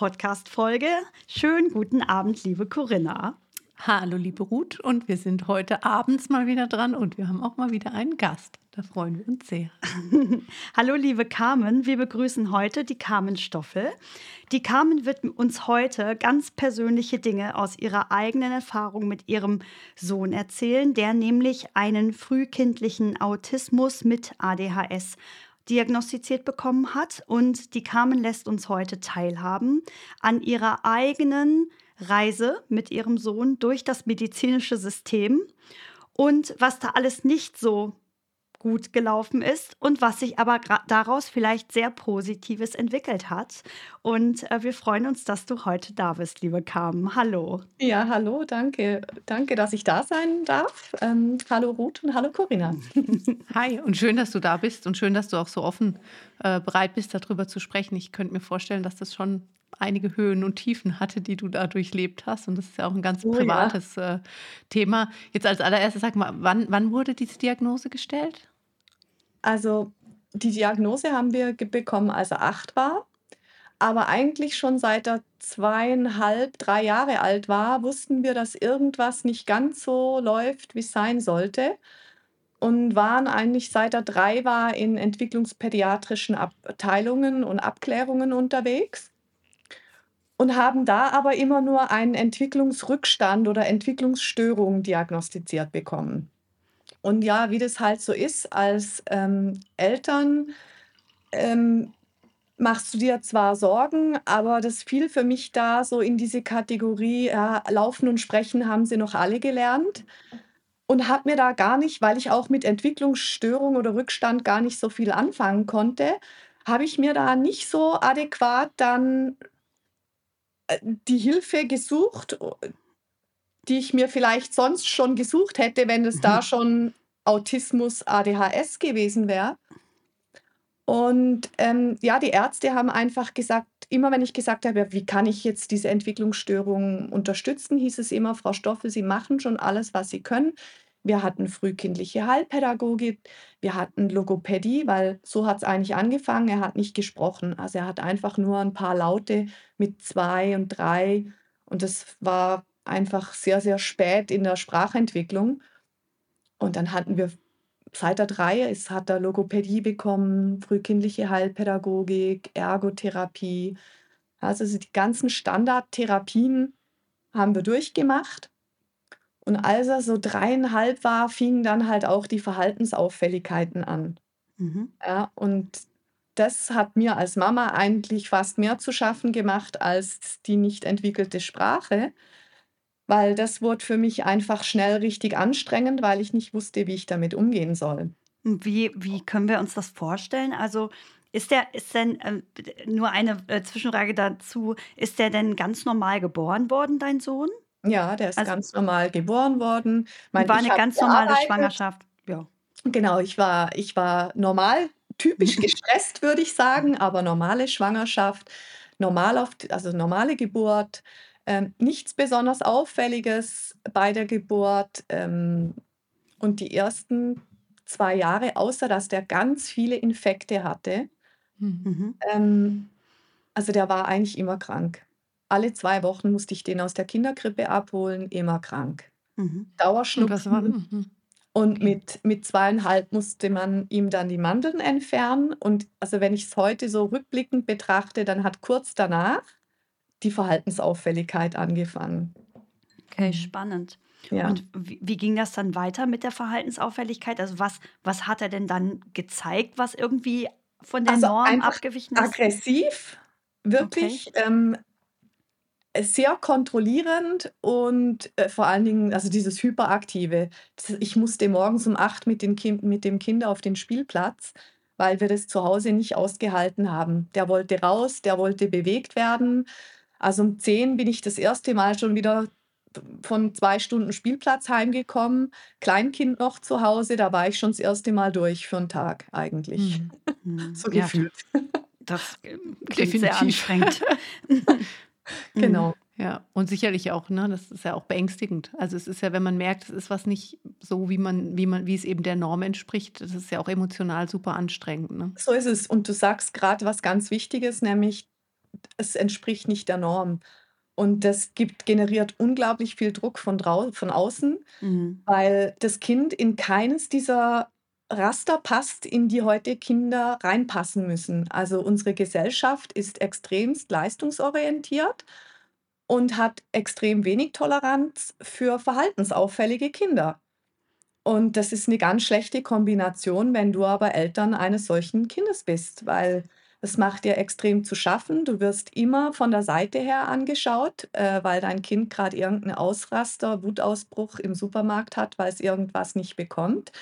Podcast-Folge. Schönen guten Abend, liebe Corinna. Hallo, liebe Ruth. Und wir sind heute abends mal wieder dran und wir haben auch mal wieder einen Gast. Da freuen wir uns sehr. Hallo, liebe Carmen. Wir begrüßen heute die Carmen Stoffel. Die Carmen wird uns heute ganz persönliche Dinge aus ihrer eigenen Erfahrung mit ihrem Sohn erzählen, der nämlich einen frühkindlichen Autismus mit ADHS diagnostiziert bekommen hat. Und die Carmen lässt uns heute teilhaben an ihrer eigenen Reise mit ihrem Sohn durch das medizinische System und was da alles nicht so gut gelaufen ist und was sich aber daraus vielleicht sehr Positives entwickelt hat. Und äh, wir freuen uns, dass du heute da bist, liebe Carmen. Hallo. Ja, hallo, danke. Danke, dass ich da sein darf. Ähm, hallo Ruth und hallo Corinna. Hi und schön, dass du da bist und schön, dass du auch so offen äh, bereit bist, darüber zu sprechen. Ich könnte mir vorstellen, dass das schon einige Höhen und Tiefen hatte, die du da durchlebt hast. Und das ist ja auch ein ganz oh, privates ja. äh, Thema. Jetzt als allererstes, sag mal, wann, wann wurde diese Diagnose gestellt? Also die Diagnose haben wir bekommen, als er acht war. Aber eigentlich schon seit er zweieinhalb, drei Jahre alt war, wussten wir, dass irgendwas nicht ganz so läuft, wie es sein sollte. Und waren eigentlich seit er drei war in entwicklungspädiatrischen Abteilungen und Abklärungen unterwegs. Und haben da aber immer nur einen Entwicklungsrückstand oder Entwicklungsstörung diagnostiziert bekommen. Und ja, wie das halt so ist, als ähm, Eltern ähm, machst du dir zwar Sorgen, aber das fiel für mich da so in diese Kategorie, ja, Laufen und Sprechen haben sie noch alle gelernt. Und habe mir da gar nicht, weil ich auch mit Entwicklungsstörung oder Rückstand gar nicht so viel anfangen konnte, habe ich mir da nicht so adäquat dann äh, die Hilfe gesucht, die ich mir vielleicht sonst schon gesucht hätte, wenn es da mhm. schon Autismus, ADHS gewesen wäre. Und ähm, ja, die Ärzte haben einfach gesagt, immer wenn ich gesagt habe, wie kann ich jetzt diese Entwicklungsstörung unterstützen, hieß es immer, Frau Stoffel, Sie machen schon alles, was Sie können. Wir hatten frühkindliche Heilpädagogik, wir hatten Logopädie, weil so hat es eigentlich angefangen. Er hat nicht gesprochen. Also er hat einfach nur ein paar Laute mit zwei und drei. Und das war einfach sehr, sehr spät in der Sprachentwicklung. Und dann hatten wir seit der drei ist, hat er Logopädie bekommen, frühkindliche Heilpädagogik, Ergotherapie. Also die ganzen Standardtherapien haben wir durchgemacht. Und als er so dreieinhalb war, fingen dann halt auch die Verhaltensauffälligkeiten an. Mhm. Ja, und das hat mir als Mama eigentlich fast mehr zu schaffen gemacht als die nicht entwickelte Sprache, weil das wurde für mich einfach schnell richtig anstrengend, weil ich nicht wusste, wie ich damit umgehen soll. Wie, wie können wir uns das vorstellen? Also ist der, ist denn, äh, nur eine äh, Zwischenfrage dazu, ist der denn ganz normal geboren worden, dein Sohn? Ja, der ist also, ganz normal geboren worden. Mein, war eine ganz normale Schwangerschaft. Ja. Genau, ich war, ich war normal, typisch gestresst, würde ich sagen, aber normale Schwangerschaft, normal auf, also normale Geburt. Ähm, nichts besonders Auffälliges bei der Geburt ähm, und die ersten zwei Jahre, außer dass der ganz viele Infekte hatte. Mhm. Ähm, also der war eigentlich immer krank. Alle zwei Wochen musste ich den aus der Kinderkrippe abholen, immer krank. Mhm. Dauerschnupfen. Und, mhm. und mit, mit zweieinhalb musste man ihm dann die Mandeln entfernen. Und also wenn ich es heute so rückblickend betrachte, dann hat kurz danach die Verhaltensauffälligkeit angefangen. Okay, mhm. spannend. Ja. Und wie, wie, ging das dann weiter mit der Verhaltensauffälligkeit? Also was, was hat er denn dann gezeigt, was irgendwie von der also Norm abgewichen ist? Aggressiv, wirklich okay. ähm, sehr kontrollierend und äh, vor allen Dingen, also dieses Hyperaktive. Das, ich musste morgens um acht mit, den kind, mit dem Kind auf den Spielplatz, weil wir das zu Hause nicht ausgehalten haben. Der wollte raus, der wollte bewegt werden. Also um 10 bin ich das erste Mal schon wieder von zwei Stunden Spielplatz heimgekommen, Kleinkind noch zu Hause, da war ich schon das erste Mal durch für einen Tag eigentlich. Mhm. So Ja, gefühlt. das klingt sehr Definitiv. anstrengend. Mhm. Genau. Ja, und sicherlich auch, ne, das ist ja auch beängstigend. Also es ist ja, wenn man merkt, es ist was nicht so, wie man, wie man, wie es eben der Norm entspricht, das ist ja auch emotional super anstrengend, ne? So ist es. Und du sagst gerade was ganz Wichtiges, nämlich es entspricht nicht der Norm. Und das gibt, generiert unglaublich viel Druck von, drau von außen, Mhm. weil das Kind in keines dieser Raster passt, in die heute Kinder reinpassen müssen. Also unsere Gesellschaft ist extremst leistungsorientiert und hat extrem wenig Toleranz für verhaltensauffällige Kinder. Und das ist eine ganz schlechte Kombination, wenn du aber Eltern eines solchen Kindes bist, weil es macht dir extrem zu schaffen. Du wirst immer von der Seite her angeschaut, äh, weil dein Kind gerade irgendeinen Ausraster, Wutausbruch im Supermarkt hat, weil es irgendwas nicht bekommt,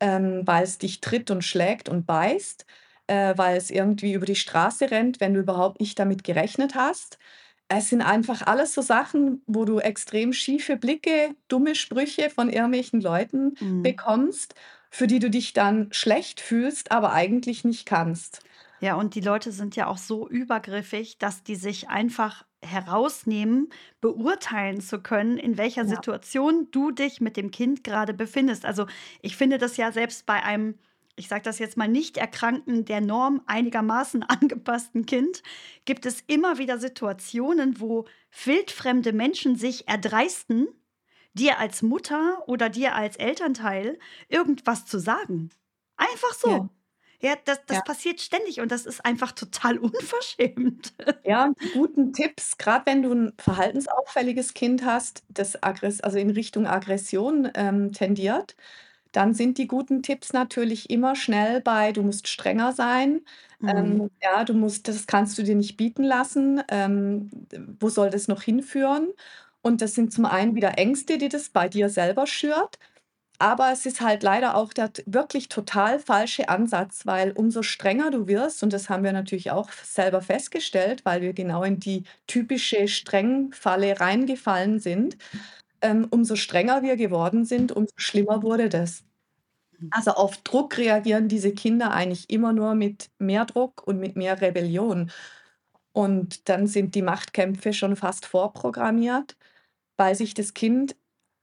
ähm, weil es dich tritt und schlägt und beißt, äh, weil es irgendwie über die Straße rennt, wenn du überhaupt nicht damit gerechnet hast. Es sind einfach alles so Sachen, wo du extrem schiefe Blicke, dumme Sprüche von irgendwelchen Leuten Mhm. bekommst, für die du dich dann schlecht fühlst, aber eigentlich nicht kannst. Ja, und die Leute sind ja auch so übergriffig, dass die sich einfach herausnehmen, beurteilen zu können, in welcher Ja. Situation du dich mit dem Kind gerade befindest. Also ich finde das ja selbst bei einem, ich sage das jetzt mal, nicht erkrankten, der Norm einigermaßen angepassten Kind, gibt es immer wieder Situationen, wo wildfremde Menschen sich erdreisten, dir als Mutter oder dir als Elternteil irgendwas zu sagen. Einfach so. Ja. Ja, das, das Ja. passiert ständig und das ist einfach total unverschämt. Ja, und die guten Tipps, gerade wenn du ein verhaltensauffälliges Kind hast, das aggress also in Richtung Aggression, ähm, tendiert, dann sind die guten Tipps natürlich immer schnell bei: „Du musst strenger sein.“ Mhm. Ähm, ja, du musst das kannst du dir nicht bieten lassen. Ähm, wo soll das noch hinführen? Und das sind zum einen wieder Ängste, die das bei dir selber schürt, aber es ist halt leider auch der wirklich total falsche Ansatz, weil umso strenger du wirst, und das haben wir natürlich auch selber festgestellt, weil wir genau in die typische Streng-Falle reingefallen sind, ähm, umso strenger wir geworden sind, umso schlimmer wurde das. Mhm. Also, auf Druck reagieren diese Kinder eigentlich immer nur mit mehr Druck und mit mehr Rebellion. Und dann sind die Machtkämpfe schon fast vorprogrammiert, weil sich das Kind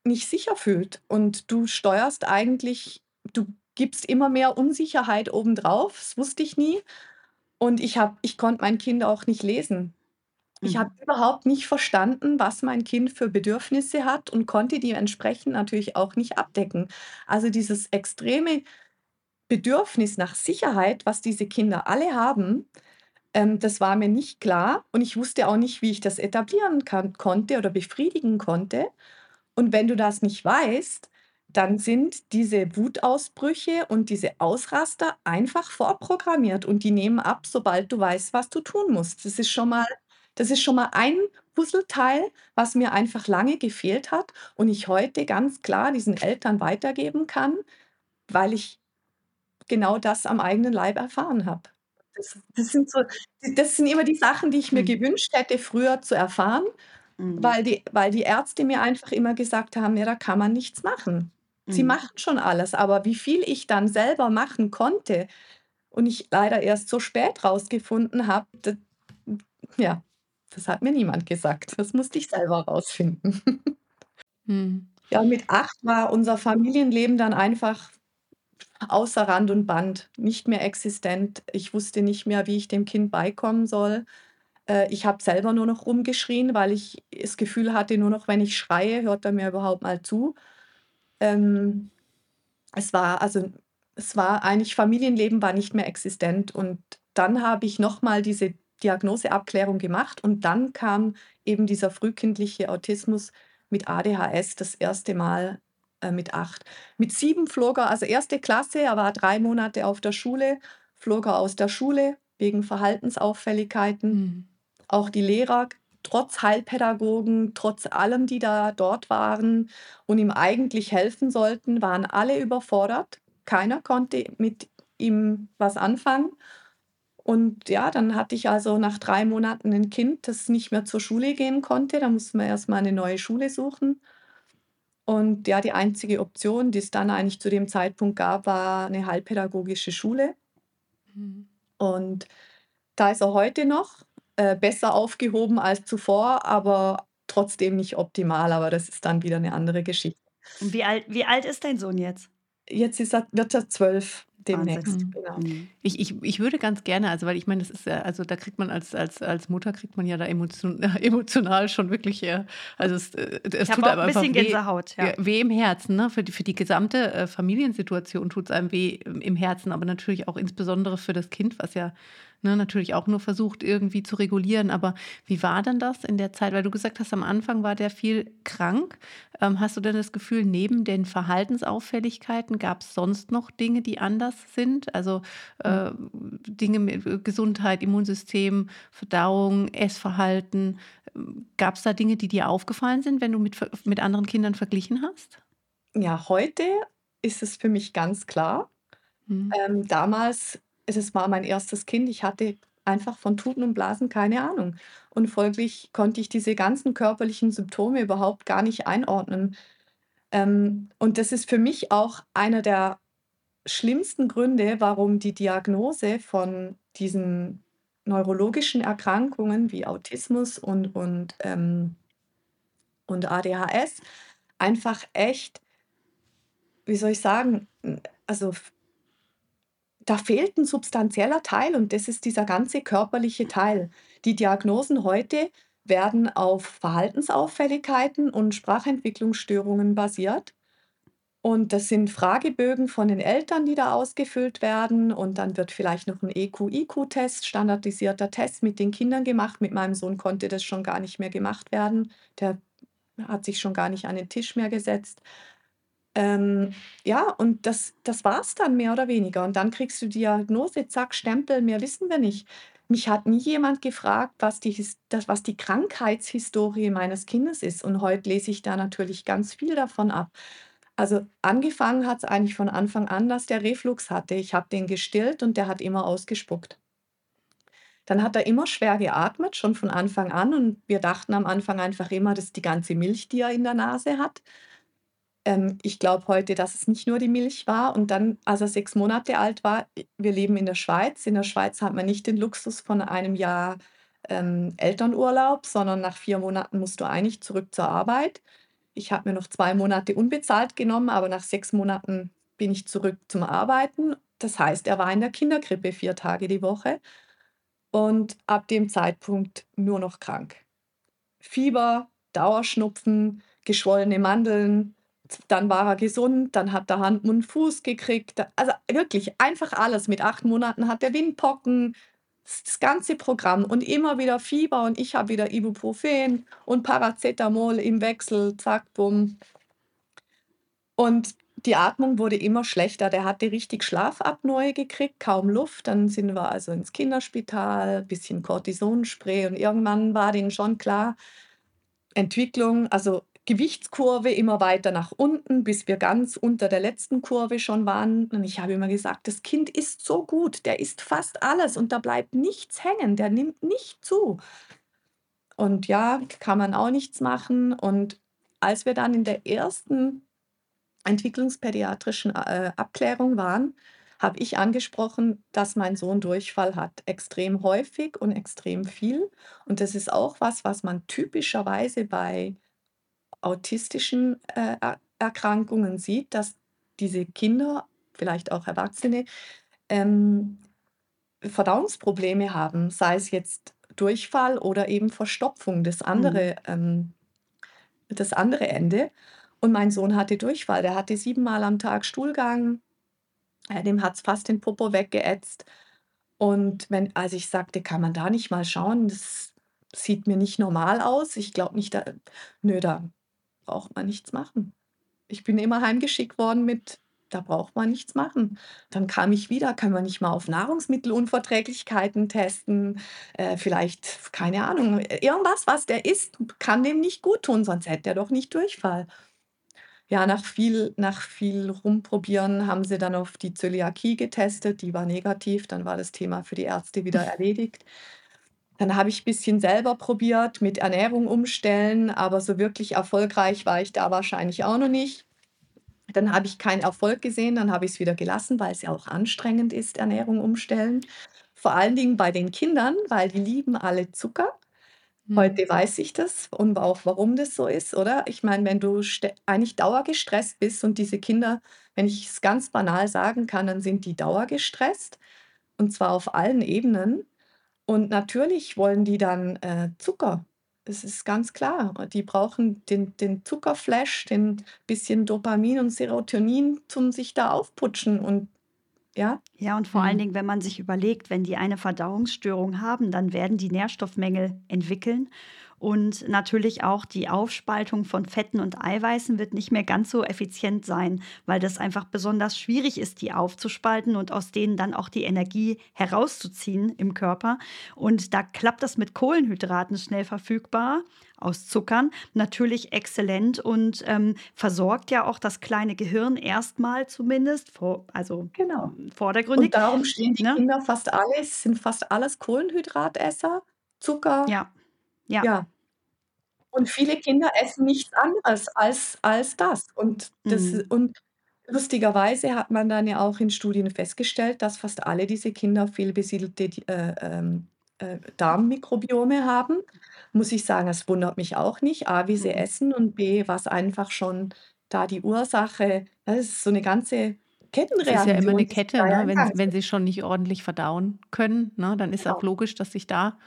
nicht sicher fühlt. Und du steuerst eigentlich du gibst immer mehr Unsicherheit obendrauf. Das wusste ich nie. Und ich habe ich konnte mein Kind auch nicht lesen. Ich Mhm. habe überhaupt nicht verstanden, was mein Kind für Bedürfnisse hat und konnte die entsprechend natürlich auch nicht abdecken. Also, dieses extreme Bedürfnis nach Sicherheit, was diese Kinder alle haben, ähm, das war mir nicht klar und ich wusste auch nicht, wie ich das etablieren kann konnte oder befriedigen konnte. Und wenn du das nicht weißt, dann sind diese Wutausbrüche und diese Ausraster einfach vorprogrammiert und die nehmen ab, sobald du weißt, was du tun musst. Das ist schon mal das ist schon mal ein Puzzleteil, was mir einfach lange gefehlt hat und ich heute ganz klar diesen Eltern weitergeben kann, weil ich genau das am eigenen Leib erfahren habe. Das das sind so das sind immer die Sachen, die ich mir Mhm. gewünscht hätte, früher zu erfahren, Mhm. weil die weil die Ärzte mir einfach immer gesagt haben: „Ja, da kann man nichts machen. Sie Mhm. machen schon alles.“ Aber wie viel ich dann selber machen konnte und ich leider erst so spät rausgefunden habe, ja, das hat mir niemand gesagt. Das musste ich selber rausfinden. Mhm. Ja, mit 8 war unser Familienleben dann einfach außer Rand und Band, nicht mehr existent. Ich wusste nicht mehr, wie ich dem Kind beikommen soll. Äh, ich habe selber nur noch rumgeschrien, weil ich das Gefühl hatte, nur noch wenn ich schreie, hört er mir überhaupt mal zu. Ähm, es war also es war eigentlich Familienleben war nicht mehr existent und dann habe ich noch mal diese Diagnoseabklärung gemacht und dann kam eben dieser frühkindliche Autismus mit ADHS das erste Mal, äh, mit 8. Mit 7 flog er also 1. Klasse, er war 3 Monate auf der Schule, flog er aus der Schule wegen Verhaltensauffälligkeiten. Mhm. Auch die Lehrer, trotz Heilpädagogen, trotz allem, die da dort waren und ihm eigentlich helfen sollten, waren alle überfordert. Keiner konnte mit ihm was anfangen. Und ja, dann hatte ich also nach drei Monaten ein Kind, das nicht mehr zur Schule gehen konnte. Da mussten wir erst mal eine neue Schule suchen. Und ja, die einzige Option, die es dann eigentlich zu dem Zeitpunkt gab, war eine heilpädagogische Schule. Mhm. Und da ist er heute noch äh, besser aufgehoben als zuvor, aber trotzdem nicht optimal. Aber das ist dann wieder eine andere Geschichte. Und wie alt, wie alt ist dein Sohn jetzt? Jetzt ist er, wird er zwölf demnächst. Genau. Mhm. Ich, ich, ich würde ganz gerne, also weil ich meine, das ist ja, also da kriegt man als, als, als Mutter kriegt man ja da emotion, emotional schon wirklich, äh, also es, äh, es tut einem ein bisschen weh, Gänsehaut, ja. weh im Herzen, ne? Für die, für die gesamte äh, Familiensituation tut es einem weh im Herzen, aber natürlich auch insbesondere für das Kind, was ja ne, natürlich auch nur versucht, irgendwie zu regulieren. Aber wie war denn das in der Zeit? Weil du gesagt hast, am Anfang war der viel krank. Ähm, hast du denn das Gefühl, neben den Verhaltensauffälligkeiten gab es sonst noch Dinge, die anders sind? Also äh, Dinge mit äh, Gesundheit, Immunsystem, Verdauung, Essverhalten. Gab es da Dinge, die dir aufgefallen sind, wenn du mit, mit anderen Kindern verglichen hast? Ja, heute ist es für mich ganz klar. Mhm. Ähm, damals es war mein erstes Kind. Ich hatte einfach von Tuten und Blasen keine Ahnung. Und folglich konnte ich diese ganzen körperlichen Symptome überhaupt gar nicht einordnen. Ähm, und das ist für mich auch einer der schlimmsten Gründe, warum die Diagnose von diesen neurologischen Erkrankungen wie Autismus und, und, ähm, und ADHS einfach echt, wie soll ich sagen, also da fehlt ein substanzieller Teil und das ist dieser ganze körperliche Teil. Die Diagnosen heute werden auf Verhaltensauffälligkeiten und Sprachentwicklungsstörungen basiert. Und das sind Fragebögen von den Eltern, die da ausgefüllt werden. Und dann wird vielleicht noch ein EQ-IQ-Test, standardisierter Test mit den Kindern gemacht. Mit meinem Sohn konnte das schon gar nicht mehr gemacht werden. Der hat sich schon gar nicht an den Tisch mehr gesetzt. Ähm, ja, und das, das war es dann mehr oder weniger. Und dann kriegst du Diagnose, zack, Stempel, mehr wissen wir nicht. Mich hat nie jemand gefragt, was die, das, was die Krankheitshistorie meines Kindes ist. Und heute lese ich da natürlich ganz viel davon ab. Also angefangen hat es eigentlich von Anfang an, dass der Reflux hatte. Ich habe den gestillt und der hat immer ausgespuckt. Dann hat er immer schwer geatmet, schon von Anfang an. Und wir dachten am Anfang einfach immer, das ist die ganze Milch, die er in der Nase hat. Ähm, ich glaube heute, dass es nicht nur die Milch war. Und dann, als er sechs Monate alt war, wir leben in der Schweiz. In der Schweiz hat man nicht den Luxus von einem Jahr ähm, Elternurlaub, sondern nach vier Monaten musst du eigentlich zurück zur Arbeit. Ich habe mir noch zwei Monate unbezahlt genommen, aber nach sechs Monaten bin ich zurück zum Arbeiten. Das heißt, er war in der Kinderkrippe vier Tage die Woche und ab dem Zeitpunkt nur noch krank. Fieber, Dauerschnupfen, geschwollene Mandeln, dann war er gesund, dann hat er Hand, Mund, Fuß gekriegt. Also wirklich einfach alles. Mit acht Monaten hat er Windpocken, das ganze Programm und immer wieder Fieber und ich habe wieder Ibuprofen und Paracetamol im Wechsel, zack, bumm. Und die Atmung wurde immer schlechter. Der hatte richtig Schlafapnoe gekriegt, kaum Luft. Dann sind wir also ins Kinderspital, bisschen Cortisonspray und irgendwann war denen schon klar, Entwicklung, also Gewichtskurve immer weiter nach unten, bis wir ganz unter der letzten Kurve schon waren. Und ich habe immer gesagt, das Kind ist so gut, der isst fast alles und da bleibt nichts hängen, der nimmt nicht zu. Und ja, kann man auch nichts machen. Und als wir dann in der ersten entwicklungspädiatrischen äh, Abklärung waren, habe ich angesprochen, dass mein Sohn Durchfall hat. Extrem häufig und extrem viel. Und das ist auch was, was man typischerweise bei autistischen äh, Erkrankungen sieht, dass diese Kinder, vielleicht auch Erwachsene, ähm, Verdauungsprobleme haben, sei es jetzt Durchfall oder eben Verstopfung, das andere, mhm. ähm, das andere Ende. Und mein Sohn hatte Durchfall, der hatte siebenmal am Tag Stuhlgang, äh, dem hat es fast den Popo weggeätzt. Und wenn, als ich sagte, kann man da nicht mal schauen, das sieht mir nicht normal aus. Ich glaube nicht, da, nö, da braucht man nichts machen. Ich bin immer heimgeschickt worden mit, da braucht man nichts machen. Dann kam ich wieder, kann man nicht mal auf Nahrungsmittelunverträglichkeiten testen, äh, vielleicht, keine Ahnung, irgendwas, was der isst, kann dem nicht gut tun, sonst hätte er doch nicht Durchfall. ja, nach viel, nach viel Rumprobieren haben sie dann auf die Zöliakie getestet, die war negativ, dann war das Thema für die Ärzte wieder erledigt. Dann habe ich ein bisschen selber probiert mit Ernährung umstellen, aber so wirklich erfolgreich war ich da wahrscheinlich auch noch nicht. Dann habe ich keinen Erfolg gesehen, dann habe ich es wieder gelassen, weil es ja auch anstrengend ist, Ernährung umstellen. Vor allen Dingen bei den Kindern, weil die lieben alle Zucker. Hm. Heute weiß ich das und auch warum das so ist, oder? Ich meine, wenn du eigentlich dauergestresst bist und diese Kinder, wenn ich es ganz banal sagen kann, dann sind die dauergestresst und zwar auf allen Ebenen. Und natürlich wollen die dann äh, Zucker. Das ist ganz klar. Die brauchen den, den Zuckerflash, den bisschen Dopamin und Serotonin, zum sich da aufputschen. Und ja. Ja, und vor allen mhm. Dingen, wenn man sich überlegt, wenn die eine Verdauungsstörung haben, dann werden die Nährstoffmängel entwickeln. Und natürlich auch die Aufspaltung von Fetten und Eiweißen wird nicht mehr ganz so effizient sein, weil das einfach besonders schwierig ist, die aufzuspalten und aus denen dann auch die Energie herauszuziehen im Körper. Und da klappt das mit Kohlenhydraten schnell verfügbar aus Zuckern natürlich exzellent und ähm, versorgt ja auch das kleine Gehirn erstmal zumindest, vor, also genau. vordergründig. Und darum stehen die ne? Kinder fast alles, sind fast alles Kohlenhydratesser, Zucker. Ja. Ja. ja. Und viele Kinder essen nichts anderes als, als das. Und, das mhm. und lustigerweise hat man dann ja auch in Studien festgestellt, dass fast alle diese Kinder fehlbesiedelte äh, ähm, äh, Darmmikrobiome haben. Muss ich sagen, es wundert mich auch nicht. A, wie sie mhm. essen und B, was einfach schon da die Ursache, das ist so eine ganze Kettenreaktion. Das ist ja immer eine Kette, ne? wenn, wenn sie schon nicht ordentlich verdauen können, ne? dann ist genau. auch logisch, dass sich da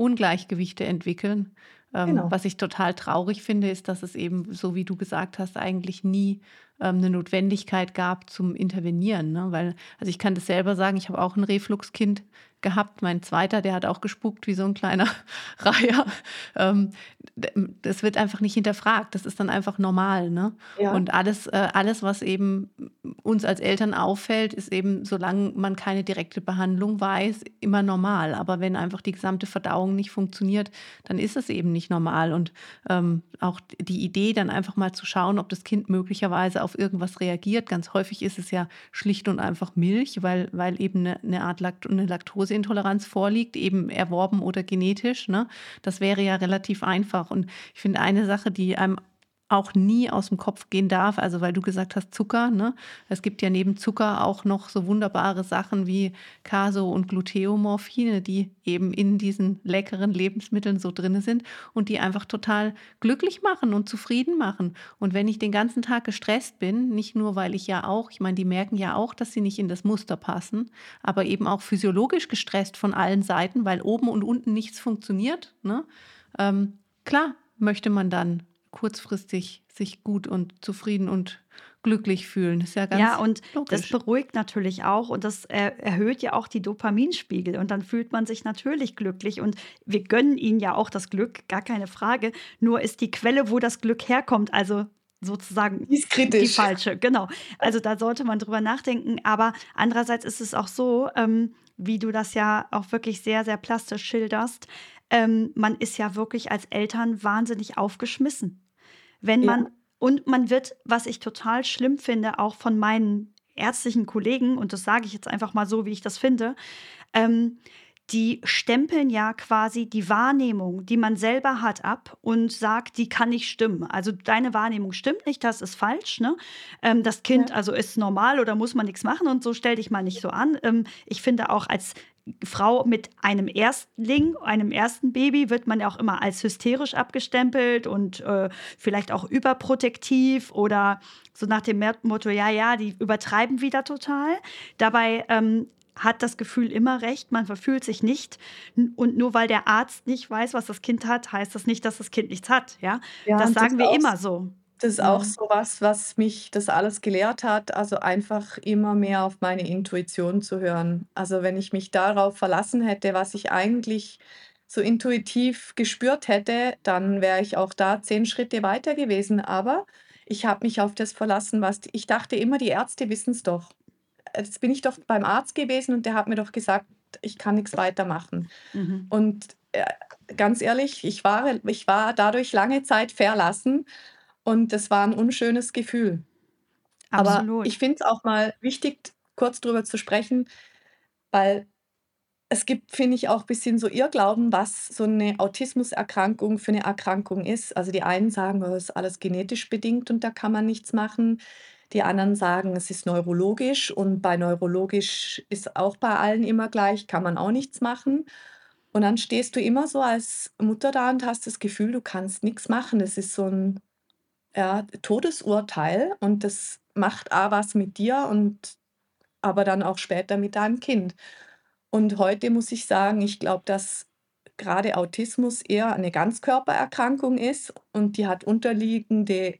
Ungleichgewichte entwickeln. Ähm, genau. Was ich total traurig finde, ist, dass es eben, so wie du gesagt hast, eigentlich nie ähm, eine Notwendigkeit gab zum Intervenieren. Ne? Weil, also ich kann das selber sagen, ich habe auch ein Refluxkind gehabt. Mein zweiter, der hat auch gespuckt wie so ein kleiner Reiher. Ähm, das wird einfach nicht hinterfragt. Das ist dann einfach normal. Ne? Ja. Und alles, äh, alles, was eben uns als Eltern auffällt, ist eben, solange man keine direkte Behandlung weiß, immer normal. Aber wenn einfach die gesamte Verdauung nicht funktioniert, dann ist es eben nicht normal. Und ähm, auch die Idee, dann einfach mal zu schauen, ob das Kind möglicherweise auf irgendwas reagiert. Ganz häufig ist es ja schlicht und einfach Milch, weil, weil eben eine, eine Art Lakt eine Laktose Laktoseintoleranz vorliegt, eben erworben oder genetisch. Ne? Das wäre ja relativ einfach. Und ich finde eine Sache, die einem auch nie aus dem Kopf gehen darf. Also weil du gesagt hast Zucker, ne? Es gibt ja neben Zucker auch noch so wunderbare Sachen wie Caso und Gluteomorphine, die eben in diesen leckeren Lebensmitteln so drin sind und die einfach total glücklich machen und zufrieden machen. Und wenn ich den ganzen Tag gestresst bin, nicht nur weil ich ja auch, ich meine, die merken ja auch, dass sie nicht in das Muster passen, aber eben auch physiologisch gestresst von allen Seiten, weil oben und unten nichts funktioniert. Ne? Ähm, klar möchte man dann kurzfristig sich gut und zufrieden und glücklich fühlen. Das ist ja ganz Ja, und logisch. das beruhigt natürlich auch und das erhöht ja auch die Dopaminspiegel und dann fühlt man sich natürlich glücklich und wir gönnen ihnen ja auch das Glück, gar keine Frage. Nur ist die Quelle, wo das Glück herkommt, also sozusagen die, die falsche. Genau. Also da sollte man drüber nachdenken. Aber andererseits ist es auch so, ähm, wie du das ja auch wirklich sehr, sehr plastisch schilderst, ähm, man ist ja wirklich als Eltern wahnsinnig aufgeschmissen. Wenn man, ja. und man wird, was ich total schlimm finde, auch von meinen ärztlichen Kollegen, und das sage ich jetzt einfach mal so, wie ich das finde, ähm, die stempeln ja quasi die Wahrnehmung, die man selber hat, ab und sagt, die kann nicht stimmen. Also deine Wahrnehmung stimmt nicht, das ist falsch. Ne? Ähm, das Kind ja. also ist normal oder muss man nichts machen und so stell dich mal nicht so an. Ähm, ich finde auch als Frau mit einem Erstling, einem ersten Baby, wird man ja auch immer als hysterisch abgestempelt und äh, vielleicht auch überprotektiv oder so nach dem Motto, ja, ja, die übertreiben wieder total. Dabei ähm, hat das Gefühl immer recht, man verfühlt sich nicht. Und nur weil der Arzt nicht weiß, was das Kind hat, heißt das nicht, dass das Kind nichts hat. Ja, ja das sagen wir immer so. Das ist auch mhm. so was, was mich das alles gelehrt hat, also einfach immer mehr auf meine Intuition zu hören. Also wenn ich mich darauf verlassen hätte, was ich eigentlich so intuitiv gespürt hätte, dann wäre ich auch da zehn Schritte weiter gewesen. Aber ich habe mich auf das verlassen, was ich dachte immer, die Ärzte wissen es doch. Jetzt bin ich doch beim Arzt gewesen und der hat mir doch gesagt, ich kann nichts weitermachen. Mhm. Und äh, ganz ehrlich, ich war, ich war dadurch lange Zeit verlassen Und das war ein unschönes Gefühl. Aber ich finde es auch mal wichtig, kurz drüber zu sprechen, weil es gibt, finde ich, auch ein bisschen so Irrglauben, was so eine Autismuserkrankung für eine Erkrankung ist. Also die einen sagen, oh, ist alles genetisch bedingt und da kann man nichts machen. Die anderen sagen, es ist neurologisch und bei neurologisch ist auch bei allen immer gleich, kann man auch nichts machen. Und dann stehst du immer so als Mutter da und hast das Gefühl, du kannst nichts machen. Das ist so ein ja, Todesurteil und das macht A was mit dir und aber dann auch später mit deinem Kind. Und heute muss ich sagen, ich glaube, dass gerade Autismus eher eine Ganzkörpererkrankung ist und die hat unterliegende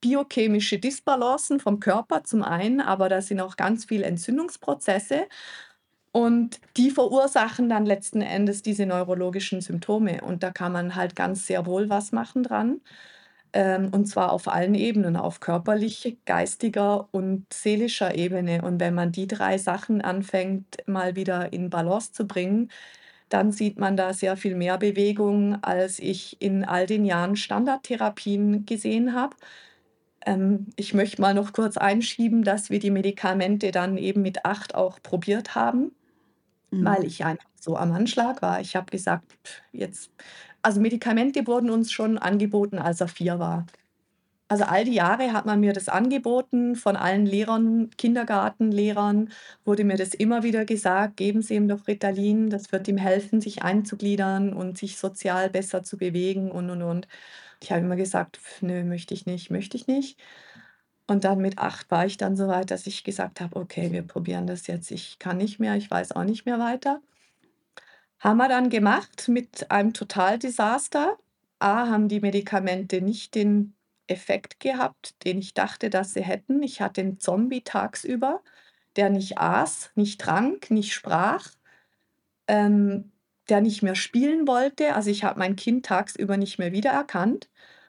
biochemische Disbalancen vom Körper zum einen, aber da sind auch ganz viele Entzündungsprozesse und die verursachen dann letzten Endes diese neurologischen Symptome und da kann man halt ganz sehr wohl was machen dran. Ähm, und zwar auf allen Ebenen, auf körperlicher, geistiger und seelischer Ebene. Und wenn man die drei Sachen anfängt, mal wieder in Balance zu bringen, dann sieht man da sehr viel mehr Bewegung, als ich in all den Jahren Standardtherapien gesehen habe. Ähm, ich möchte mal noch kurz einschieben, dass wir die Medikamente dann eben mit acht auch probiert haben, mhm. weil ich einfach so am Anschlag war. Ich habe gesagt, jetzt also Medikamente wurden uns schon angeboten, als er vier war. Also all die Jahre hat man mir das angeboten, von allen Lehrern, Kindergartenlehrern wurde mir das immer wieder gesagt, geben Sie ihm doch Ritalin, das wird ihm helfen, sich einzugliedern und sich sozial besser zu bewegen und, und, und. Ich habe immer gesagt, nö, möchte ich nicht, möchte ich nicht. Und dann mit acht war ich dann so weit, dass ich gesagt habe, okay, wir probieren das jetzt. Ich kann nicht mehr, ich weiß auch nicht mehr weiter. Haben wir dann gemacht mit einem Totaldesaster. A, haben die Medikamente nicht den Effekt gehabt, den ich dachte, dass sie hätten. Ich hatte einen Zombie tagsüber, der nicht aß, nicht trank, nicht sprach, ähm, der nicht mehr spielen wollte. Also ich habe mein Kind tagsüber nicht mehr wiedererkannt.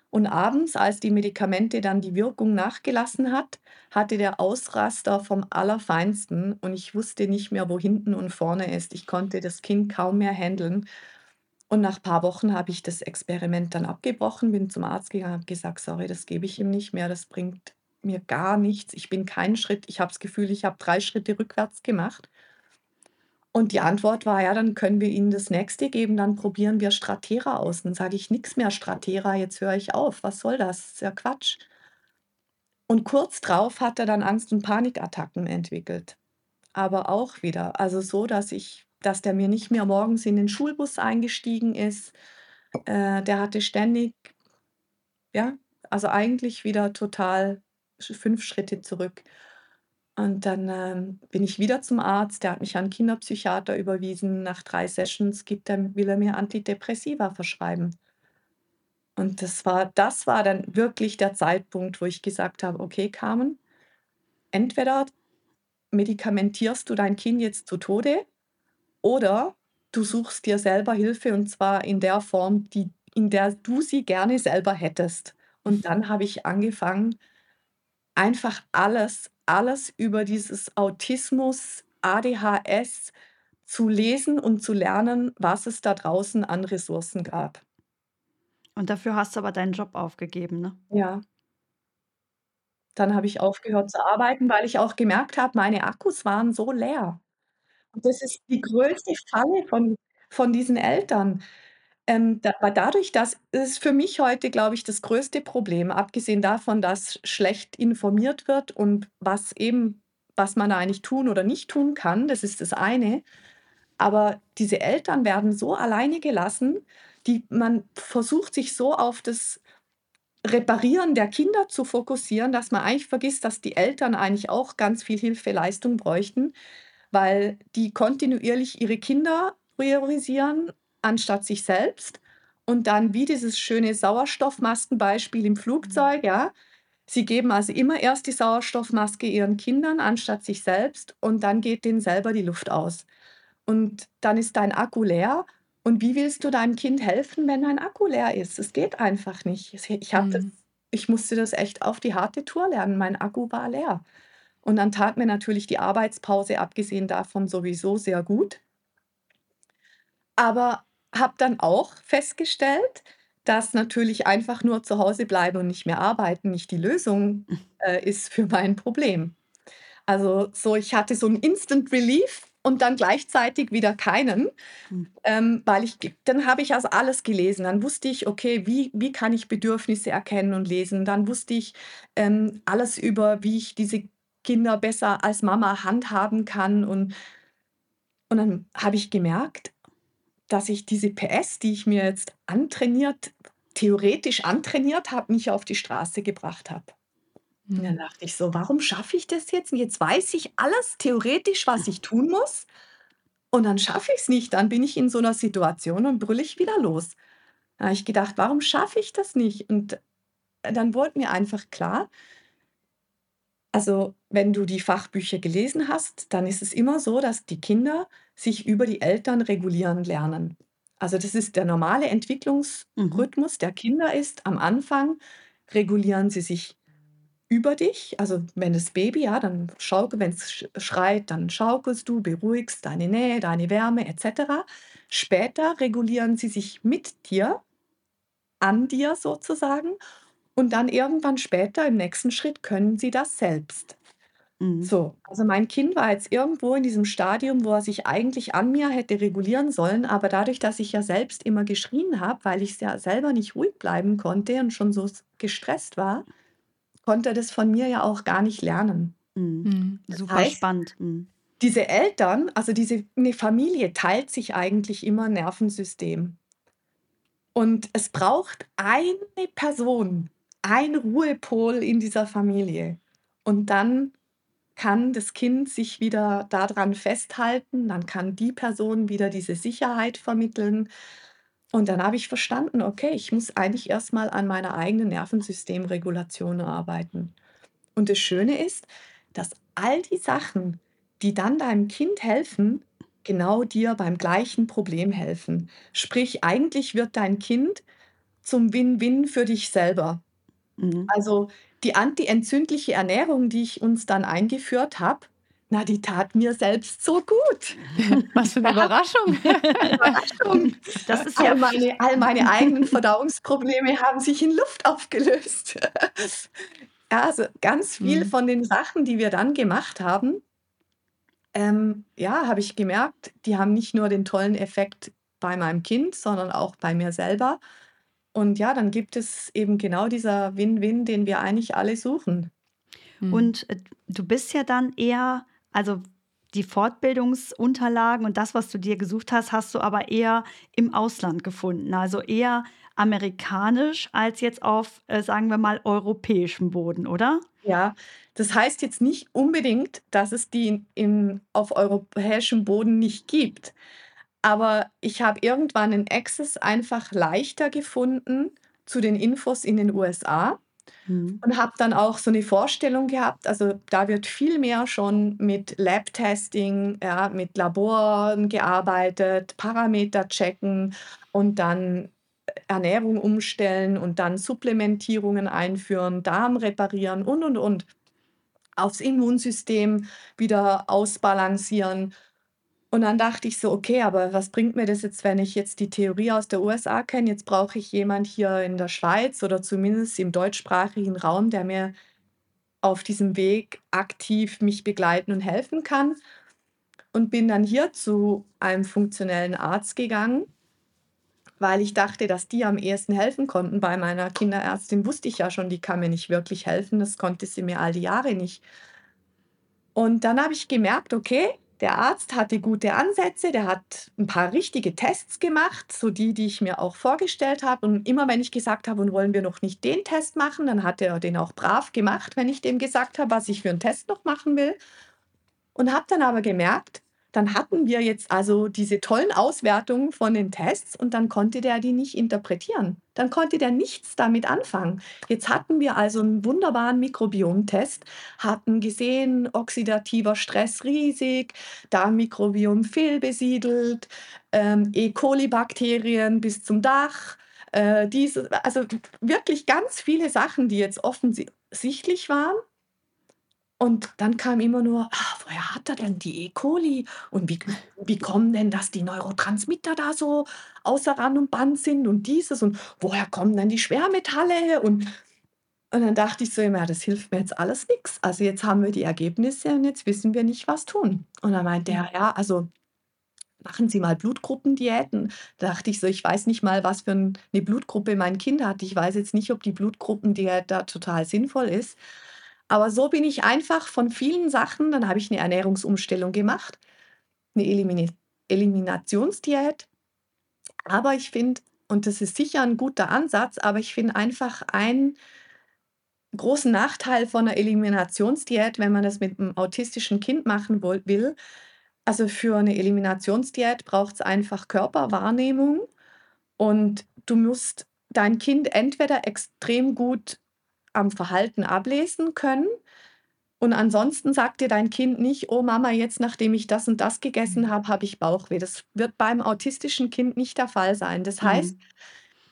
Und abends, als die Medikamente dann die Wirkung nachgelassen hat, hatte der Ausraster vom Allerfeinsten und ich wusste nicht mehr, wo hinten und vorne ist. Ich konnte das Kind kaum mehr handeln. Und nach ein paar Wochen habe ich das Experiment dann abgebrochen, bin zum Arzt gegangen, habe gesagt, sorry, das gebe ich ihm nicht mehr, das bringt mir gar nichts. Ich bin keinen Schritt, ich habe das Gefühl, ich habe drei Schritte rückwärts gemacht. Und die Antwort war, ja, dann können wir Ihnen das nächste geben, dann probieren wir Stratera aus. Dann sage ich, nichts mehr Stratera, jetzt höre ich auf. Was soll das? Das ist ja Quatsch. Und kurz drauf hat er dann Angst- und Panikattacken entwickelt. Aber auch wieder, also so, dass ich, dass der mir nicht mehr morgens in den Schulbus eingestiegen ist. Äh, der hatte ständig, ja, also eigentlich wieder total fünf Schritte zurück. Und dann ähm, bin ich wieder zum Arzt, der hat mich an Kinderpsychiater überwiesen. Nach drei Sessions gibt er, will er mir Antidepressiva verschreiben. Und das war, das war dann wirklich der Zeitpunkt, wo ich gesagt habe, okay, Carmen, entweder medikamentierst du dein Kind jetzt zu Tode oder du suchst dir selber Hilfe und zwar in der Form, die, in der du sie gerne selber hättest. Und dann habe ich angefangen, einfach alles alles über dieses Autismus, ADHS zu lesen und zu lernen, was es da draußen an Ressourcen gab. Und dafür hast du aber deinen Job aufgegeben, ne? Ja. Dann habe ich aufgehört zu arbeiten, weil ich auch gemerkt habe, meine Akkus waren so leer. Und das ist die größte Falle von von diesen Eltern. Ähm, da aber dadurch, dass ist für mich heute, glaube ich, das größte Problem, abgesehen davon, dass schlecht informiert wird und was eben was man da eigentlich tun oder nicht tun kann, das ist das eine. Aber diese Eltern werden so alleine gelassen, die man versucht sich so auf das Reparieren der Kinder zu fokussieren, dass man eigentlich vergisst, dass die Eltern eigentlich auch ganz viel Hilfe, Leistung bräuchten, weil die kontinuierlich ihre Kinder priorisieren anstatt sich selbst. Und dann wie dieses schöne Sauerstoffmaskenbeispiel im Flugzeug, ja. Sie geben also immer erst die Sauerstoffmaske ihren Kindern anstatt sich selbst und dann geht denen selber die Luft aus. Und dann ist dein Akku leer. Und wie willst du deinem Kind helfen, wenn dein Akku leer ist? Es geht einfach nicht. Ich, hab das, mhm. ich musste das echt auf die harte Tour lernen. Mein Akku war leer. Und dann tat mir natürlich die Arbeitspause, abgesehen davon, sowieso sehr gut. Aber habe dann auch festgestellt, dass natürlich einfach nur zu Hause bleiben und nicht mehr arbeiten nicht die Lösung äh, ist für mein Problem. Also so, ich hatte so ein Instant Relief und dann gleichzeitig wieder keinen, mhm. ähm, weil ich, dann habe ich also alles gelesen. Dann wusste ich, okay, wie, wie kann ich Bedürfnisse erkennen und lesen. Dann wusste ich ähm, alles über, wie ich diese Kinder besser als Mama handhaben kann. Und, und dann habe ich gemerkt, dass ich diese PS, die ich mir jetzt antrainiert, theoretisch antrainiert habe, nicht auf die Straße gebracht habe. Und dann mhm. dachte ich so, warum schaffe ich das jetzt? Und jetzt weiß ich alles theoretisch, was ich tun muss. Und dann schaffe ich es nicht. Dann bin ich in so einer Situation und brülle ich wieder los. Da habe ich gedacht, warum schaffe ich das nicht? Und dann wurde mir einfach klar, also wenn du die Fachbücher gelesen hast, dann ist es immer so, dass die Kinder sich über die Eltern regulieren lernen. Also das ist der normale mhm. Entwicklungsrhythmus der Kinder ist, am Anfang regulieren sie sich über dich. Also wenn das Baby, ja, dann schaukel, wenn es schreit, dann schaukelst du, beruhigst deine Nähe, deine Wärme etc. Später regulieren sie sich mit dir, an dir sozusagen. Und dann irgendwann später im nächsten Schritt können sie das selbst. Mhm. So, also mein Kind war jetzt irgendwo in diesem Stadium, wo er sich eigentlich an mir hätte regulieren sollen, aber dadurch, dass ich ja selbst immer geschrien habe, weil ich ja selber nicht ruhig bleiben konnte und schon so gestresst war, konnte er das von mir ja auch gar nicht lernen. Mhm. mhm. Super heißt, spannend. Mhm. Diese Eltern, also diese eine Familie teilt sich eigentlich immer ein Nervensystem. Und es braucht eine Person, ein Ruhepol in dieser Familie. Und dann kann das Kind sich wieder daran festhalten, dann kann die Person wieder diese Sicherheit vermitteln. Und dann habe ich verstanden, okay, ich muss eigentlich erstmal an meiner eigenen Nervensystemregulation arbeiten. Und das Schöne ist, dass all die Sachen, die dann deinem Kind helfen, genau dir beim gleichen Problem helfen. Sprich, eigentlich wird dein Kind zum Win-Win für dich selber. Mhm. Also die antientzündliche Ernährung, die ich uns dann eingeführt habe, na, die tat mir selbst so gut. Was für eine Überraschung. Überraschung. Das ist ja all meine, all meine eigenen Verdauungsprobleme haben sich in Luft aufgelöst. Ja, also ganz viel mhm. von den Sachen, die wir dann gemacht haben, ähm, ja, habe ich gemerkt, die haben nicht nur den tollen Effekt bei meinem Kind, sondern auch bei mir selber. Und ja, dann gibt es eben genau dieser Win-Win, den wir eigentlich alle suchen. Mhm. Und äh, du bist ja dann eher, also die Fortbildungsunterlagen und das, was du dir gesucht hast, hast du aber eher im Ausland gefunden. Also eher amerikanisch als jetzt auf, äh, sagen wir mal, europäischem Boden, oder? Ja, das heißt jetzt nicht unbedingt, dass es die in, auf europäischem Boden nicht gibt. Aber ich habe irgendwann in Access einfach leichter gefunden zu den Infos in den USA mhm. und habe dann auch so eine Vorstellung gehabt. Also da wird viel mehr schon mit Lab-Testing, ja, mit Laboren gearbeitet, Parameter checken und dann Ernährung umstellen und dann Supplementierungen einführen, Darm reparieren und, und, und. Aufs Immunsystem wieder ausbalancieren und dann dachte ich so, okay, aber was bringt mir das jetzt, wenn ich jetzt die Theorie aus der USA kenne? Jetzt brauche ich jemand hier in der Schweiz oder zumindest im deutschsprachigen Raum, der mir auf diesem Weg aktiv mich begleiten und helfen kann. Und bin dann hier zu einem funktionellen Arzt gegangen, weil ich dachte, dass die am ehesten helfen konnten. Bei meiner Kinderärztin wusste ich ja schon, die kann mir nicht wirklich helfen. Das konnte sie mir all die Jahre nicht. Und dann habe ich gemerkt, okay, der Arzt hatte gute Ansätze, der hat ein paar richtige Tests gemacht, so die, die ich mir auch vorgestellt habe. Und immer wenn ich gesagt habe, und wollen wir noch nicht den Test machen, dann hat er den auch brav gemacht, wenn ich dem gesagt habe, was ich für einen Test noch machen will. Und habe dann aber gemerkt, dann hatten wir jetzt also diese tollen Auswertungen von den Tests und dann konnte der die nicht interpretieren. Dann konnte der nichts damit anfangen. Jetzt hatten wir also einen wunderbaren Mikrobiomtest, hatten gesehen, oxidativer Stress riesig, Darmmikrobiom fehlbesiedelt, ähm, E. coli-Bakterien bis zum Dach. Äh, diese, also wirklich ganz viele Sachen, die jetzt offensichtlich waren Und dann kam immer nur, ah, woher hat er denn die E. coli? Und wie, wie kommen denn, dass die Neurotransmitter da so außer Rand und Band sind und dieses und woher kommen dann die Schwermetalle? Und, und dann dachte ich so immer, ja, das hilft mir jetzt alles nichts. Also jetzt haben wir die Ergebnisse und jetzt wissen wir nicht, was tun. Und dann meinte er, ja, also machen Sie mal Blutgruppendiäten. Da dachte ich so, ich weiß nicht mal, was für eine Blutgruppe mein Kind hat. Ich weiß jetzt nicht, ob die Blutgruppendiät da total sinnvoll ist. Aber so bin ich einfach von vielen Sachen, dann habe ich eine Ernährungsumstellung gemacht, eine Elimin Eliminationsdiät. Aber ich finde, und das ist sicher ein guter Ansatz, aber ich finde einfach einen großen Nachteil von einer Eliminationsdiät, wenn man das mit einem autistischen Kind machen will. Also für eine Eliminationsdiät braucht es einfach Körperwahrnehmung und du musst dein Kind entweder extrem gut am Verhalten ablesen können. Und ansonsten sagt dir dein Kind nicht, oh Mama, jetzt nachdem ich das und das gegessen mhm. habe, habe ich Bauchweh. Das wird beim autistischen Kind nicht der Fall sein. Das heißt, mhm.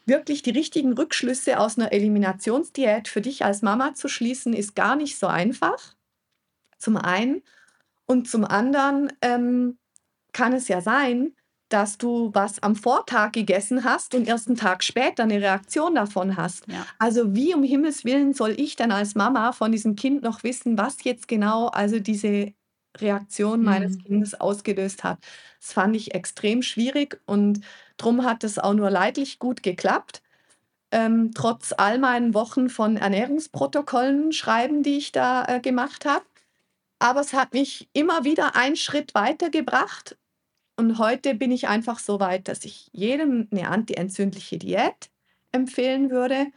wirklich die richtigen Rückschlüsse aus einer Eliminationsdiät für dich als Mama zu schließen, ist gar nicht so einfach. Zum einen. Und zum anderen ähm, kann es ja sein, dass du was am Vortag gegessen hast und erst einen Tag später eine Reaktion davon hast. Ja. Also wie um Himmels Willen soll ich dann als Mama von diesem Kind noch wissen, was jetzt genau also diese Reaktion mhm. meines Kindes ausgelöst hat. Das fand ich extrem schwierig und darum hat es auch nur leidlich gut geklappt. Ähm, trotz all meinen Wochen von Ernährungsprotokollen schreiben, die ich da äh, gemacht habe. Aber es hat mich immer wieder einen Schritt weitergebracht und heute bin ich einfach so weit, dass ich jedem eine antientzündliche Diät empfehlen würde.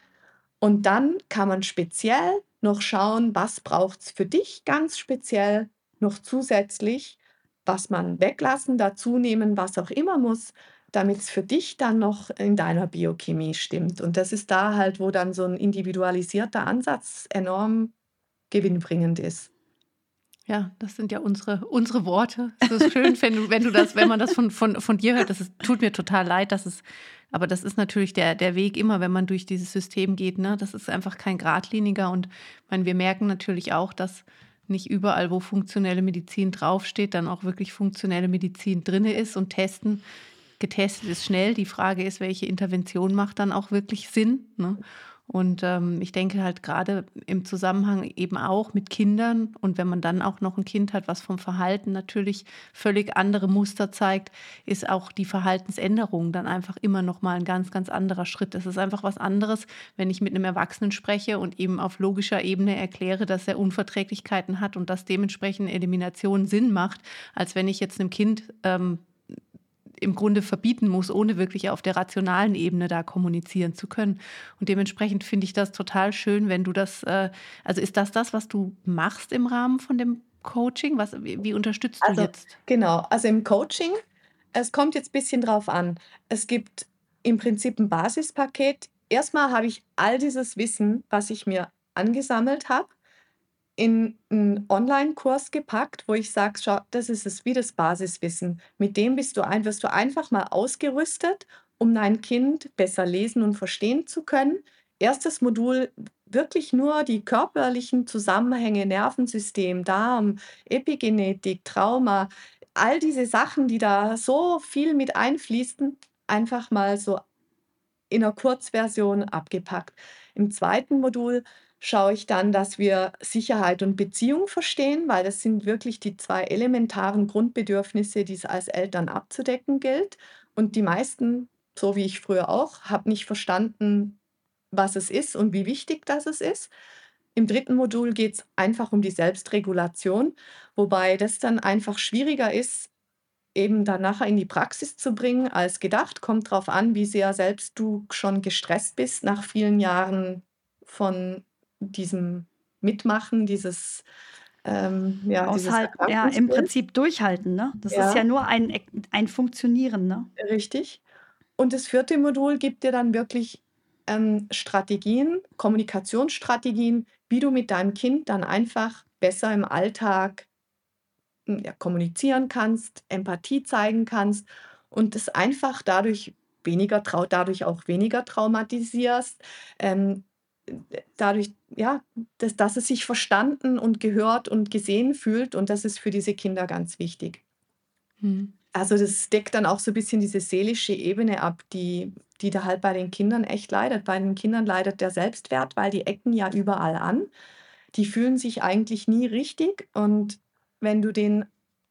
Und dann kann man speziell noch schauen, was braucht es für dich ganz speziell noch zusätzlich, was man weglassen, dazu nehmen, was auch immer muss, damit es für dich dann noch in deiner Biochemie stimmt. Und das ist da halt, wo dann so ein individualisierter Ansatz enorm gewinnbringend ist. Ja, das sind ja unsere, unsere Worte. Es ist schön, wenn wenn du das, wenn man das von, von, von dir hört, das ist, tut mir total leid, dass es, aber das ist natürlich der, der Weg immer, wenn man durch dieses System geht. Ne? Das ist einfach kein geradliniger und meine, wir merken natürlich auch, dass nicht überall, wo funktionelle Medizin draufsteht, dann auch wirklich funktionelle Medizin drin ist und testen. Getestet ist schnell. Die Frage ist, welche Intervention macht dann auch wirklich Sinn. Ne? Und ähm, ich denke halt gerade im Zusammenhang eben auch mit Kindern und wenn man dann auch noch ein Kind hat, was vom Verhalten natürlich völlig andere Muster zeigt, ist auch die Verhaltensänderung dann einfach immer noch mal ein ganz, ganz anderer Schritt. Es ist einfach was anderes, wenn ich mit einem Erwachsenen spreche und eben auf logischer Ebene erkläre, dass er Unverträglichkeiten hat und dass dementsprechend Elimination Sinn macht, als wenn ich jetzt einem Kind ähm, im Grunde verbieten muss, ohne wirklich auf der rationalen Ebene da kommunizieren zu können. Und dementsprechend finde ich das total schön, wenn du das, äh, also ist das das, was du machst im Rahmen von dem Coaching? Was, wie, unterstützt also, du jetzt? Genau, also im Coaching, es kommt jetzt ein bisschen drauf an. Es gibt im Prinzip ein Basispaket. Erstmal habe ich all dieses Wissen, was ich mir angesammelt habe, in einen Online-Kurs gepackt, wo ich sage, schau, das ist es wie das Basiswissen. Mit dem bist du ein, wirst du einfach mal ausgerüstet, um dein Kind besser lesen und verstehen zu können. Erstes Modul wirklich nur die körperlichen Zusammenhänge, Nervensystem, Darm, Epigenetik, Trauma, all diese Sachen, die da so viel mit einfließen, einfach mal so in einer Kurzversion abgepackt. Im zweiten Modul schaue ich dann, dass wir Sicherheit und Beziehung verstehen, weil das sind wirklich die zwei elementaren Grundbedürfnisse, die es als Eltern abzudecken gilt. Und die meisten, so wie ich früher auch, haben nicht verstanden, was es ist und wie wichtig das es ist. Im dritten Modul geht es einfach um die Selbstregulation, wobei das dann einfach schwieriger ist, eben dann nachher in die Praxis zu bringen als gedacht. Kommt darauf an, wie sehr selbst du schon gestresst bist nach vielen Jahren von diesem Mitmachen, dieses ähm, ja, Aushalten, ja, im Prinzip durchhalten, ne? Das ja. ist ja nur ein, ein Funktionieren, ne? Richtig. Und das vierte Modul gibt dir dann wirklich ähm, Strategien, Kommunikationsstrategien, wie du mit deinem Kind dann einfach besser im Alltag hm, ja, kommunizieren kannst, Empathie zeigen kannst und es einfach dadurch weniger dadurch auch weniger traumatisierst, ähm, dadurch, ja, dass, dass es sich verstanden und gehört und gesehen fühlt. Und das ist für diese Kinder ganz wichtig. Hm. Also das deckt dann auch so ein bisschen diese seelische Ebene ab, die, die da halt bei den Kindern echt leidet. Bei den Kindern leidet der Selbstwert, weil die ecken ja überall an. Die fühlen sich eigentlich nie richtig. Und wenn du den,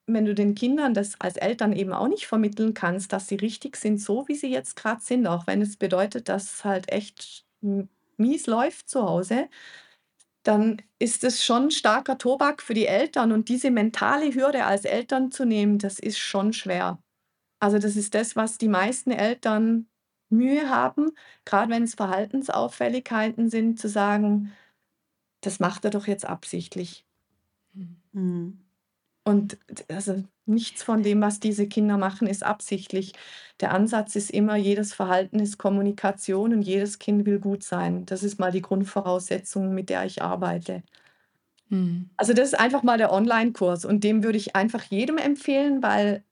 wenn du den Kindern das als Eltern eben auch nicht vermitteln kannst, dass sie richtig sind, so wie sie jetzt gerade sind, auch wenn es bedeutet, dass halt echt mies läuft zu Hause, dann ist es schon starker Tobak für die Eltern. Und diese mentale Hürde als Eltern zu nehmen, das ist schon schwer. Also das ist das, was die meisten Eltern Mühe haben, gerade wenn es Verhaltensauffälligkeiten sind, zu sagen, das macht er doch jetzt absichtlich. Mhm. Und also nichts von dem, was diese Kinder machen, ist absichtlich. Der Ansatz ist immer, jedes Verhalten ist Kommunikation und jedes Kind will gut sein. Das ist mal die Grundvoraussetzung, mit der ich arbeite. Mhm. Also das ist einfach mal der Online-Kurs und dem würde ich einfach jedem empfehlen, weil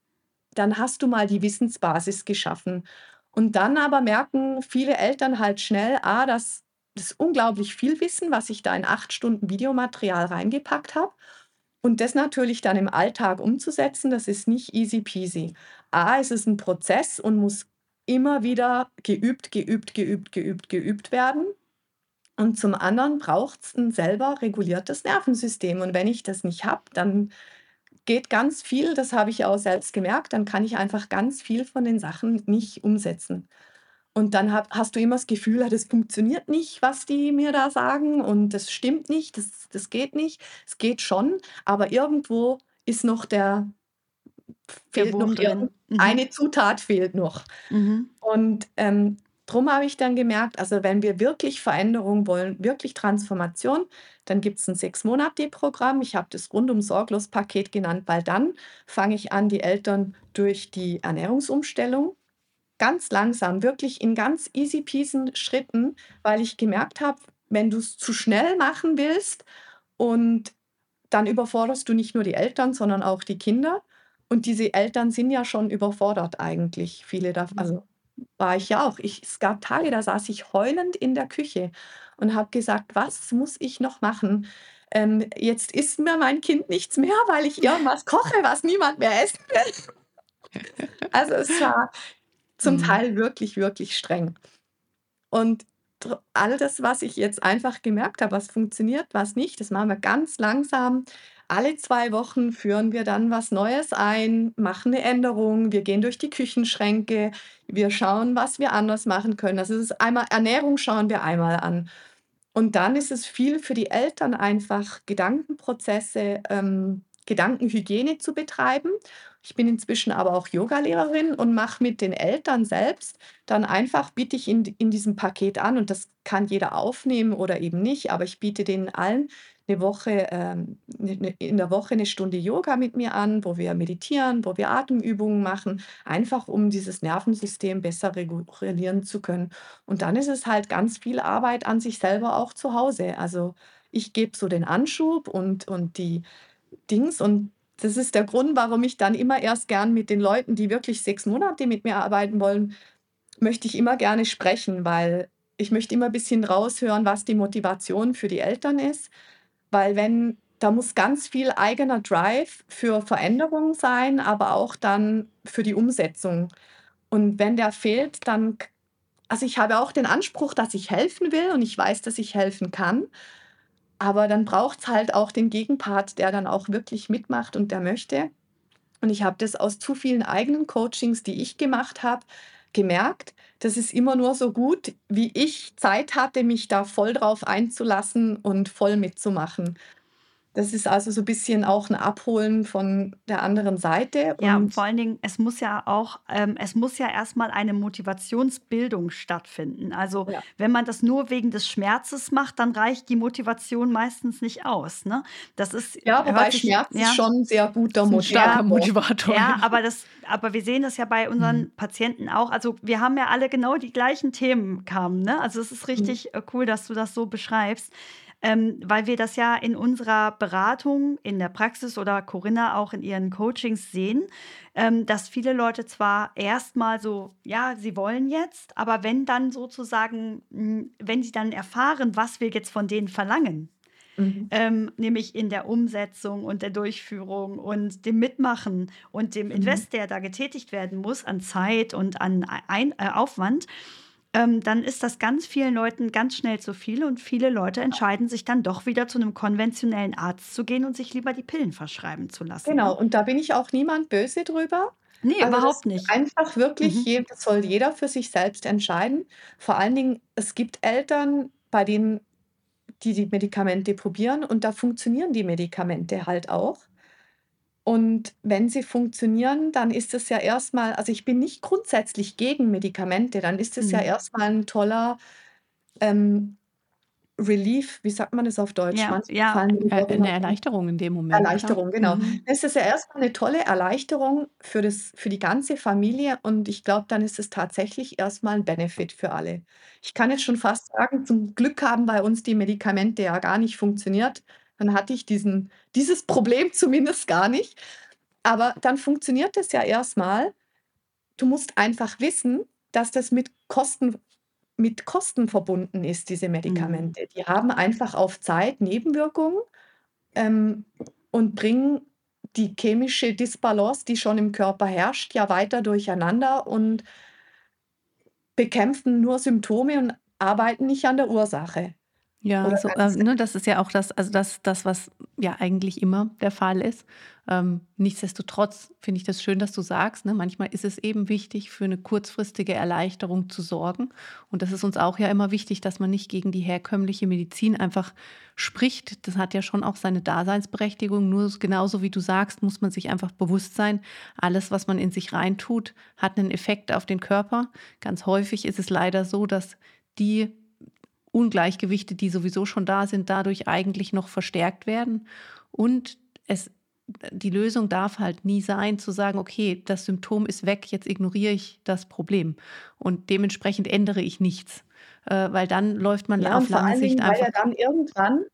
dann hast du mal die Wissensbasis geschaffen. Und dann aber merken viele Eltern halt schnell, ah, das, das ist unglaublich viel Wissen, was ich da in acht Stunden Videomaterial reingepackt habe. Und das natürlich dann im Alltag umzusetzen, das ist nicht easy peasy. A, es ist ein Prozess und muss immer wieder geübt, geübt, geübt, geübt, geübt werden. Und zum anderen braucht es ein selber reguliertes Nervensystem. Und wenn ich das nicht habe, dann geht ganz viel, das habe ich auch selbst gemerkt, dann kann ich einfach ganz viel von den Sachen nicht umsetzen. Und dann hast du immer das Gefühl, das funktioniert nicht, was die mir da sagen und das stimmt nicht, das, das geht nicht. Es geht schon, aber irgendwo ist noch der, fehlt noch drin. Mhm. eine Zutat fehlt noch. Mhm. Und ähm, darum habe ich dann gemerkt, also wenn wir wirklich Veränderung wollen, wirklich Transformation, dann gibt es ein Sechs-Monate-Programm. Ich habe das rundum sorglos Paket genannt, weil dann fange ich an, die Eltern durch die Ernährungsumstellung ganz langsam, wirklich in ganz easy peasy Schritten, weil ich gemerkt habe, wenn du es zu schnell machen willst und dann überforderst du nicht nur die Eltern, sondern auch die Kinder. Und diese Eltern sind ja schon überfordert eigentlich. Viele davon, also war ich ja auch. Ich, es gab Tage, da saß ich heulend in der Küche und habe gesagt, was muss ich noch machen? Ähm, jetzt isst mir mein Kind nichts mehr, weil ich irgendwas koche, was niemand mehr essen will. Also es war zum mhm. Teil wirklich, wirklich streng. Und all das, was ich jetzt einfach gemerkt habe, was funktioniert, was nicht, das machen wir ganz langsam. Alle zwei Wochen führen wir dann was Neues ein, machen eine Änderung, wir gehen durch die Küchenschränke, wir schauen, was wir anders machen können. Also es ist einmal Ernährung schauen wir einmal an. Und dann ist es viel für die Eltern einfach Gedankenprozesse, ähm, Gedankenhygiene zu betreiben ich bin inzwischen aber auch Yogalehrerin und mache mit den Eltern selbst dann einfach, biete ich in, in diesem Paket an und das kann jeder aufnehmen oder eben nicht, aber ich biete denen allen eine Woche, ähm, ne, ne, in der Woche eine Stunde Yoga mit mir an, wo wir meditieren, wo wir Atemübungen machen, einfach um dieses Nervensystem besser regulieren zu können. Und dann ist es halt ganz viel Arbeit an sich selber auch zu Hause. Also ich gebe so den Anschub und, und die Dings und das ist der Grund, warum ich dann immer erst gern mit den Leuten, die wirklich sechs Monate mit mir arbeiten wollen, möchte ich immer gerne sprechen, weil ich möchte immer ein bisschen raushören, was die Motivation für die Eltern ist. Weil wenn, da muss ganz viel eigener Drive für Veränderungen sein, aber auch dann für die Umsetzung. Und wenn der fehlt, dann, also ich habe auch den Anspruch, dass ich helfen will und ich weiß, dass ich helfen kann. Aber dann braucht es halt auch den Gegenpart, der dann auch wirklich mitmacht und der möchte. Und ich habe das aus zu vielen eigenen Coachings, die ich gemacht habe, gemerkt, das ist immer nur so gut, wie ich Zeit hatte, mich da voll drauf einzulassen und voll mitzumachen. Das ist also so ein bisschen auch ein Abholen von der anderen Seite. Ja, und vor allen Dingen, es muss ja auch, ähm, es muss ja erstmal eine Motivationsbildung stattfinden. Also ja. wenn man das nur wegen des Schmerzes macht, dann reicht die Motivation meistens nicht aus. Ne? Das ist ja, wobei sich, Schmerz ja, ist schon ein sehr guter Motivator. Motivator. Ja, aber das, aber wir sehen das ja bei unseren mhm. Patienten auch. Also wir haben ja alle genau die gleichen Themen kamen. Ne? Also es ist richtig mhm. Cool, dass du das so beschreibst. Ähm, weil wir das ja in unserer Beratung, in der Praxis oder Corinna auch in ihren Coachings sehen, ähm, dass viele Leute zwar erstmal so, ja, sie wollen jetzt, aber wenn dann sozusagen, hm, wenn sie dann erfahren, was wir jetzt von denen verlangen, Mhm. Ähm, nämlich in der Umsetzung und der Durchführung und dem Mitmachen und dem mhm. Invest, der da getätigt werden muss an Zeit und an Ein äh, Aufwand, ähm, dann ist das ganz vielen Leuten ganz schnell zu viel und viele Leute entscheiden sich dann doch wieder zu einem konventionellen Arzt zu gehen und sich lieber die Pillen verschreiben zu lassen. Genau, und da bin ich auch niemand böse drüber. Nee, also überhaupt nicht. Einfach wirklich, mhm. das soll jeder für sich selbst entscheiden. Vor allen Dingen, es gibt Eltern, bei denen die die Medikamente probieren und da funktionieren die Medikamente halt auch. Und wenn sie funktionieren, dann ist es ja erstmal, also ich bin nicht grundsätzlich gegen Medikamente, dann ist es ja mhm. erstmal ein toller ähm, Relief, wie sagt man das auf Deutsch? Ja, ja. Äh, eine Erleichterung in dem Moment. Erleichterung, genau. Mhm. Es ist ja erstmal eine tolle Erleichterung für, das, für die ganze Familie und ich glaube, dann ist es tatsächlich erstmal ein Benefit für alle. Ich kann jetzt schon fast sagen, zum Glück haben bei uns die Medikamente ja gar nicht funktioniert. Dann hatte ich diesen, dieses Problem zumindest gar nicht. Aber dann funktioniert es ja erstmal. Du musst einfach wissen, dass das mit Kosten mit Kosten verbunden ist, diese Mhm. Medikamente. Die haben einfach auf Zeit Nebenwirkungen ähm, und bringen die chemische Disbalance, die schon im Körper herrscht, ja weiter durcheinander und bekämpfen nur Symptome und arbeiten nicht an der Ursache. Ja, so, äh, ne, das ist ja auch das, also das, das, was ja eigentlich immer der Fall ist. Ähm, nichtsdestotrotz finde ich das schön, dass du sagst, ne, manchmal ist es eben wichtig, für eine kurzfristige Erleichterung zu sorgen. Und das ist uns auch ja immer wichtig, dass man nicht gegen die herkömmliche Medizin einfach spricht. Das hat ja schon auch seine Daseinsberechtigung. Nur genauso wie du sagst, muss man sich einfach bewusst sein, alles, was man in sich reintut, hat einen Effekt auf den Körper. Ganz häufig ist es leider so, dass die Ungleichgewichte, die sowieso schon da sind, dadurch eigentlich noch verstärkt werden. Und es, die Lösung darf halt nie sein, zu sagen, okay, das Symptom ist weg, jetzt ignoriere ich das Problem. Und dementsprechend ändere ich nichts. Äh, weil dann läuft man ja, auf lange Sicht einfach. Weil ja dann irgendwann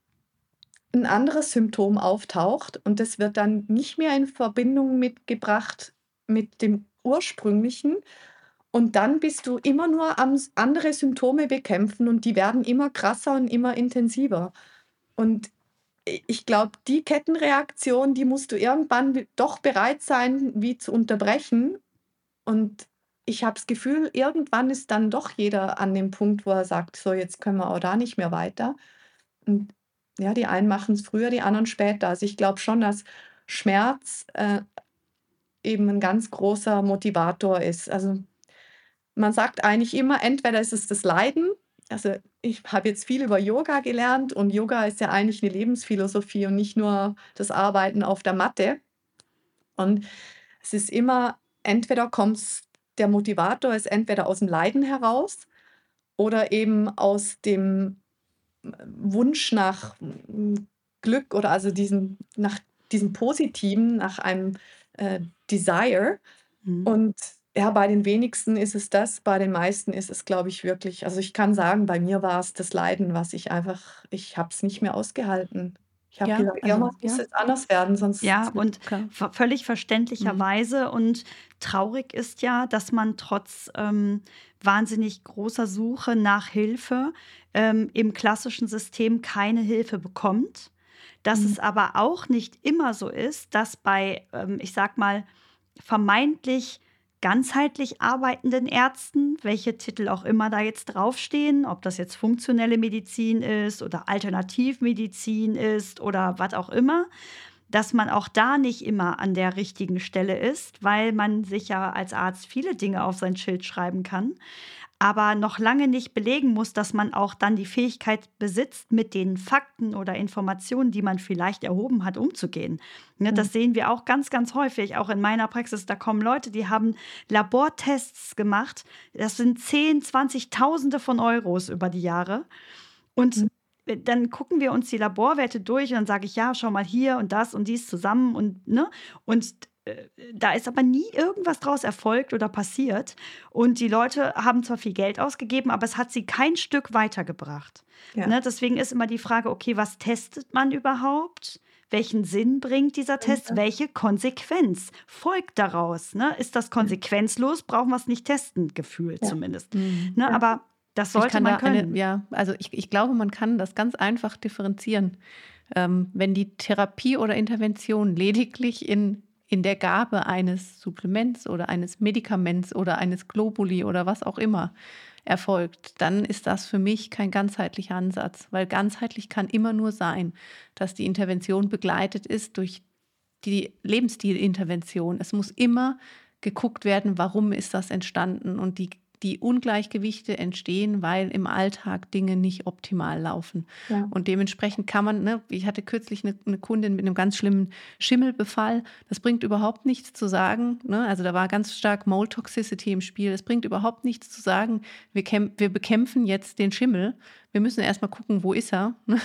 ein anderes Symptom auftaucht und das wird dann nicht mehr in Verbindung mitgebracht mit dem ursprünglichen, und dann bist du immer nur am andere Symptome bekämpfen und die werden immer krasser und immer intensiver. Und ich glaube, die Kettenreaktion, die musst du irgendwann doch bereit sein, wie zu unterbrechen. Und ich habe das Gefühl, irgendwann ist dann doch jeder an dem Punkt, wo er sagt, so jetzt können wir auch da nicht mehr weiter. Und ja, die einen machen es früher, die anderen später. Also ich glaube schon, dass Schmerz äh, eben ein ganz großer Motivator ist. Also man sagt eigentlich immer, entweder ist es das Leiden, also ich habe jetzt viel über Yoga gelernt und Yoga ist ja eigentlich eine Lebensphilosophie und nicht nur das Arbeiten auf der Matte. Und es ist immer, entweder kommt der Motivator ist entweder aus dem Leiden heraus oder eben aus dem Wunsch nach Glück oder also diesen, nach diesem Positiven, nach einem äh, Desire. Mhm. Und ja, bei den wenigsten ist es das, bei den meisten ist es, glaube ich, wirklich also, ich kann sagen, bei mir war es das Leiden, was ich einfach ich habe es nicht mehr ausgehalten. Ich habe Ja, gesagt: also, „Irgendwas muss ja. jetzt anders werden, sonst Ja, und völlig Mhm. verständlicherweise und traurig ist ja, dass man trotz, ähm, wahnsinnig großer Suche nach Hilfe, ähm, im klassischen System keine Hilfe bekommt. Dass Mhm. es aber auch nicht immer so ist, dass bei, ähm, ich sage mal, vermeintlich ganzheitlich arbeitenden Ärzten, welche Titel auch immer da jetzt draufstehen, ob das jetzt funktionelle Medizin ist oder Alternativmedizin ist oder was auch immer, dass man auch da nicht immer an der richtigen Stelle ist, weil man sich ja als Arzt viele Dinge auf sein Schild schreiben kann aber noch lange nicht belegen muss, dass man auch dann die Fähigkeit besitzt, mit den Fakten oder Informationen, die man vielleicht erhoben hat, umzugehen. Ne, das mhm. sehen wir auch ganz, ganz häufig, auch in meiner Praxis. Da kommen Leute, die haben Labortests gemacht. Das sind 10, 20.000 von Euros über die Jahre. Und mhm dann gucken wir uns die Laborwerte durch und dann sage ich, ja, schau mal hier und das und dies zusammen und, ne? Und äh, da ist aber nie irgendwas draus erfolgt oder passiert. Und die Leute haben zwar viel Geld ausgegeben, aber es hat sie kein Stück weitergebracht. Ja. Ne? Deswegen ist immer die Frage, okay, was testet man überhaupt? Welchen Sinn bringt dieser Test? Ja. Welche Konsequenz folgt daraus? Ne? Ist das konsequenzlos? Brauchen wir es nicht testen, gefühlt ja. zumindest. Mhm. Ne? Aber das sollte man können. Eine, ja, also ich, ich glaube, man kann das ganz einfach differenzieren. Ähm, wenn die Therapie oder Intervention lediglich in in der Gabe eines Supplements oder eines Medikaments oder eines Globuli oder was auch immer erfolgt, dann ist das für mich kein ganzheitlicher Ansatz, weil ganzheitlich kann immer nur sein, dass die Intervention begleitet ist durch die Lebensstilintervention. Es muss immer geguckt werden, warum ist das entstanden und die die Ungleichgewichte entstehen, weil im Alltag Dinge nicht optimal laufen. Ja. Und dementsprechend kann man, ne, ich hatte kürzlich eine, eine, Kundin mit einem ganz schlimmen Schimmelbefall. Das bringt überhaupt nichts zu sagen. Ne? Also da war ganz stark Mold Toxicity im Spiel. Es bringt überhaupt nichts zu sagen, wir, wir bekämpfen jetzt den Schimmel. Wir müssen erstmal gucken, wo ist er. Ne?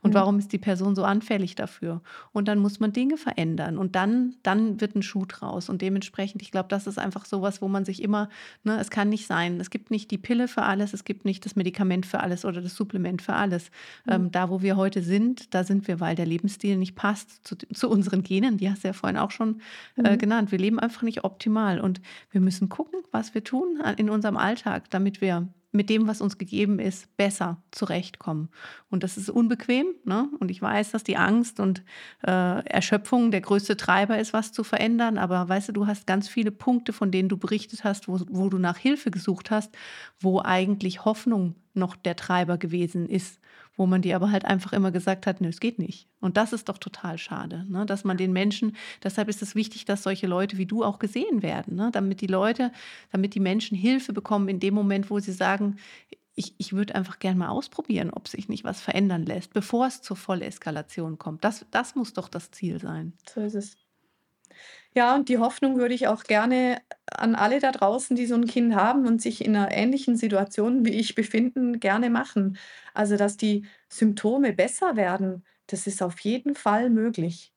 Und warum ist die Person so anfällig dafür? Und dann muss man Dinge verändern und dann, dann wird ein Schuh draus. Und dementsprechend, ich glaube, das ist einfach sowas, wo man sich immer, ne, es kann nicht sein, es gibt nicht die Pille für alles, es gibt nicht das Medikament für alles oder das Supplement für alles. Mhm. Ähm, da, wo wir heute sind, da sind wir, weil der Lebensstil nicht passt zu, zu unseren Genen, die hast du ja vorhin auch schon äh, mhm. genannt. Wir leben einfach nicht optimal und wir müssen gucken, was wir tun in unserem Alltag, damit wir mit dem, was uns gegeben ist, besser zurechtkommen. Und das ist unbequem. Ne? Und ich weiß, dass die Angst und äh, Erschöpfung der größte Treiber ist, was zu verändern. Aber weißt du, du hast ganz viele Punkte, von denen du berichtet hast, wo, wo du nach Hilfe gesucht hast, wo eigentlich Hoffnung noch der Treiber gewesen ist wo man dir aber halt einfach immer gesagt hat, nö, es geht nicht. Und das ist doch total schade, ne? dass man den Menschen, deshalb ist es wichtig, dass solche Leute wie du auch gesehen werden, ne? damit die Leute, damit die Menschen Hilfe bekommen in dem Moment, wo sie sagen, ich, ich würde einfach gerne mal ausprobieren, ob sich nicht was verändern lässt, bevor es zur Volleskalation kommt. Das, das muss doch das Ziel sein. So ist es. Ja, und die Hoffnung würde ich auch gerne an alle da draußen, die so ein Kind haben und sich in einer ähnlichen Situation wie ich befinden, gerne machen. Also, dass die Symptome besser werden, das ist auf jeden Fall möglich.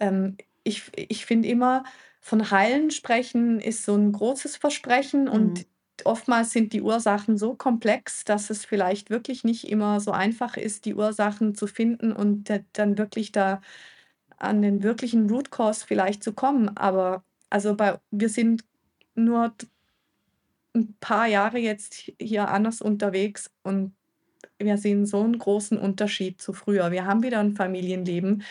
Ähm, ich ich finde immer, von Heilen sprechen ist so ein großes Versprechen und Mhm. oftmals sind die Ursachen so komplex, dass es vielleicht wirklich nicht immer so einfach ist, die Ursachen zu finden und dann wirklich da an den wirklichen Root Cause vielleicht zu kommen. Aber also bei, wir sind nur ein paar Jahre jetzt hier anders unterwegs und wir sehen so einen großen Unterschied zu früher. Wir haben wieder ein Familienleben.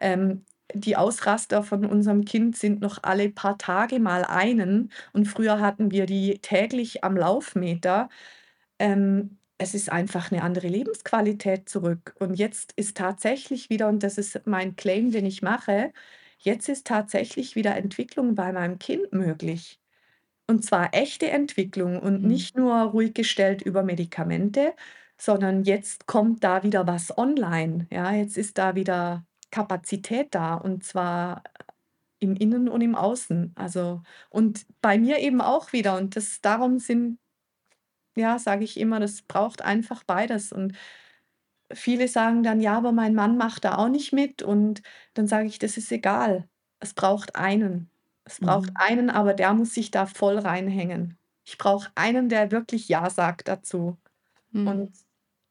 Ähm, die Ausraster von unserem Kind sind noch alle paar Tage mal einen und früher hatten wir die täglich am Laufmeter. Ähm, es ist einfach eine andere Lebensqualität zurück. Und jetzt ist tatsächlich wieder, und das ist mein Claim, den ich mache, jetzt ist tatsächlich wieder Entwicklung bei meinem Kind möglich. Und zwar echte Entwicklung und Mhm. nicht nur ruhig gestellt über Medikamente, sondern jetzt kommt da wieder was online. Ja, jetzt ist da wieder Kapazität da und zwar im Innen und im Außen. Also, und bei mir eben auch wieder. Und das, darum sind ja, sage ich immer, das braucht einfach beides. Und viele sagen dann, ja, aber mein Mann macht da auch nicht mit. Und dann sage ich, das ist egal. Es braucht einen. Es braucht Mhm. einen, aber der muss sich da voll reinhängen. Ich brauche einen, der wirklich Ja sagt dazu. Mhm. Und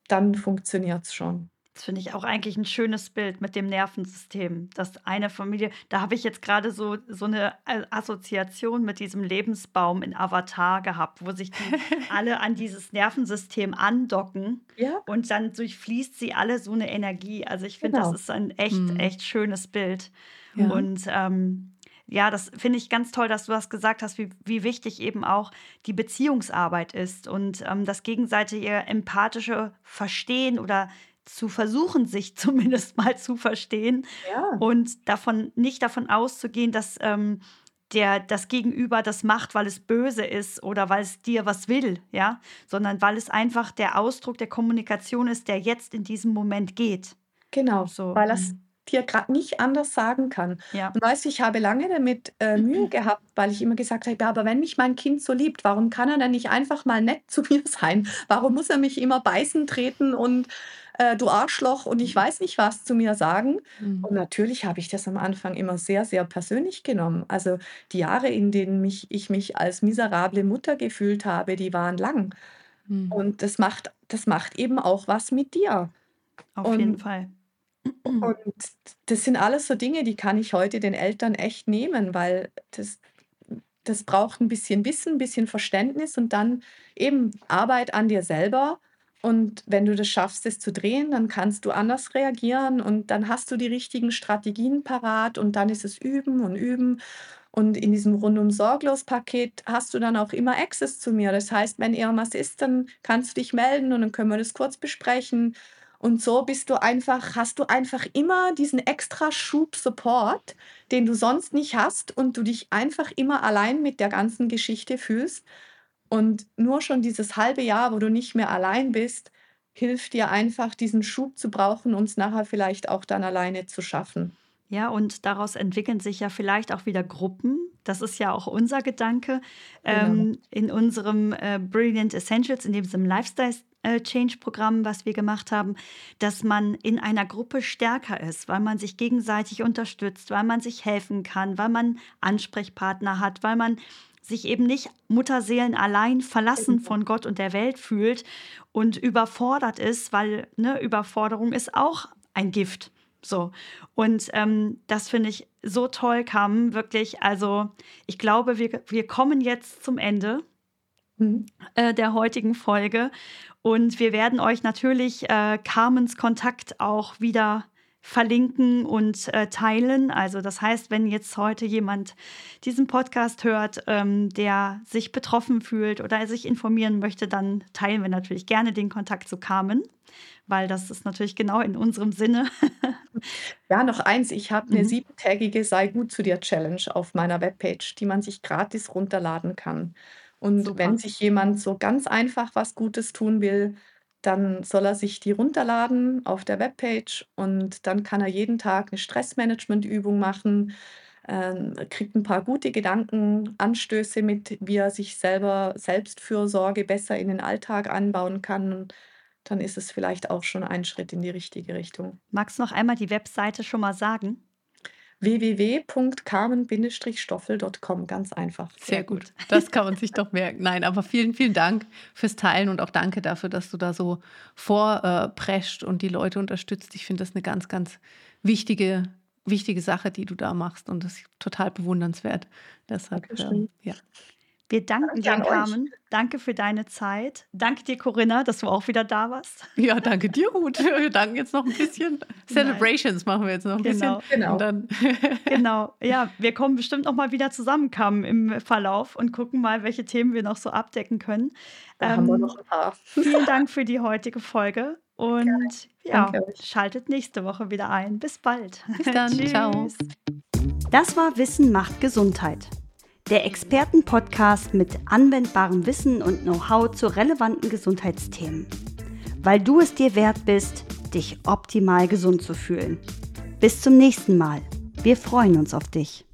dann funktioniert es schon. Das finde ich auch eigentlich ein schönes Bild mit dem Nervensystem. Dass eine Familie, da habe ich jetzt gerade so, so eine Assoziation mit diesem Lebensbaum in Avatar gehabt, wo sich die alle an dieses Nervensystem andocken Ja. und dann durchfließt sie alle so eine Energie. Also ich finde, Genau. das ist ein echt, Mhm. echt schönes Bild. Ja. Und ähm, ja, das finde ich ganz toll, dass du das gesagt hast, wie, wie wichtig eben auch die Beziehungsarbeit ist und ähm, das gegenseitige empathische Verstehen oder zu versuchen, sich zumindest mal zu verstehen Ja. und davon nicht davon auszugehen, dass ähm, der das Gegenüber das macht, weil es böse ist oder weil es dir was will, ja, sondern weil es einfach der Ausdruck der Kommunikation ist, der jetzt in diesem Moment geht. Genau, So. weil es mhm. dir gerade nicht anders sagen kann. Ja. Und weißt du, ich habe lange damit äh, Mühe gehabt, weil ich immer gesagt habe, ja, aber wenn mich mein Kind so liebt, warum kann er denn nicht einfach mal nett zu mir sein? Warum muss er mich immer beißen treten und äh, du Arschloch und ich weiß nicht was zu mir sagen. Mhm. Und natürlich habe ich das am Anfang immer sehr, sehr persönlich genommen. Also die Jahre, in denen mich, ich mich als miserable Mutter gefühlt habe, die waren lang. Mhm. Und das macht, das macht eben auch was mit dir. Auf und, jeden Fall. Und das sind alles so Dinge, die kann ich heute den Eltern echt nehmen, weil das, das braucht ein bisschen Wissen, ein bisschen Verständnis und dann eben Arbeit an dir selber. Und wenn du das schaffst, es zu drehen, dann kannst du anders reagieren und dann hast du die richtigen Strategien parat und dann ist es üben und üben. Und in diesem rundum sorglos Paket hast du dann auch immer Access zu mir. Das heißt, wenn irgendwas ist, dann kannst du dich melden und dann können wir das kurz besprechen. Und so bist du einfach, hast du einfach immer diesen extra Schub Support, den du sonst nicht hast und du dich einfach immer allein mit der ganzen Geschichte fühlst. Und nur schon dieses halbe Jahr, wo du nicht mehr allein bist, hilft dir einfach, diesen Schub zu brauchen, um es nachher vielleicht auch dann alleine zu schaffen. Ja, und daraus entwickeln sich ja vielleicht auch wieder Gruppen. Das ist ja auch unser Gedanke. Genau. Ähm, in unserem äh, Brilliant Essentials, in diesem Lifestyle äh, Change-Programm, was wir gemacht haben, dass man in einer Gruppe stärker ist, weil man sich gegenseitig unterstützt, weil man sich helfen kann, weil man Ansprechpartner hat, weil man sich eben nicht Mutterseelen allein verlassen von Gott und der Welt fühlt und überfordert ist, weil ne, Überforderung ist auch ein Gift. So. Und ähm, das finde ich so toll, kam wirklich. Also, ich glaube, wir, wir kommen jetzt zum Ende mhm. äh, der heutigen Folge. Und wir werden euch natürlich äh, Carmens Kontakt auch wieder verlinken und äh, teilen. Also das heißt, wenn jetzt heute jemand diesen Podcast hört, ähm, der sich betroffen fühlt oder sich informieren möchte, dann teilen wir natürlich gerne den Kontakt zu Carmen, weil das ist natürlich genau in unserem Sinne. ja, noch eins, ich habe eine mhm. siebentägige Sei gut zu dir Challenge auf meiner Webpage, die man sich gratis runterladen kann. Und Super. wenn sich jemand so ganz einfach was Gutes tun will, dann soll er sich die runterladen auf der Webpage und dann kann er jeden Tag eine Stressmanagement-Übung machen, ähm, kriegt ein paar gute Gedanken, Anstöße mit, wie er sich selber Selbstfürsorge besser in den Alltag anbauen kann. Dann ist es vielleicht auch schon ein Schritt in die richtige Richtung. Magst du noch einmal die Webseite schon mal sagen? www.carmen-stoffel.com, ganz einfach. Sehr gut. Das kann man sich doch merken. Nein, aber vielen, vielen Dank fürs Teilen und auch danke dafür, dass du da so vorprescht und die Leute unterstützt. Ich finde das eine ganz, ganz wichtige, wichtige Sache, die du da machst und das ist total bewundernswert. Deshalb, ähm, ja. Wir danken dir, Carmen. Danke für deine Zeit. Danke dir, Corinna, dass du auch wieder da warst. Ja, danke dir, Ruth. Wir danken jetzt noch ein bisschen. Celebrations Nein. machen wir jetzt noch ein genau. bisschen. Genau. Dann genau. Ja, wir kommen bestimmt noch mal wieder zusammen, Carmen, im Verlauf und gucken mal, welche Themen wir noch so abdecken können. Da ähm, haben wir ähm, noch ein paar. Vielen Dank für die heutige Folge und Gerne. ja, schaltet nächste Woche wieder ein. Bis bald. Bis dann. Ciao. Das war Wissen macht Gesundheit der Expertenpodcast mit anwendbarem Wissen und Know-how zu relevanten Gesundheitsthemen. Weil du es dir wert bist, dich optimal gesund zu fühlen. Bis zum nächsten Mal. Wir freuen uns auf dich.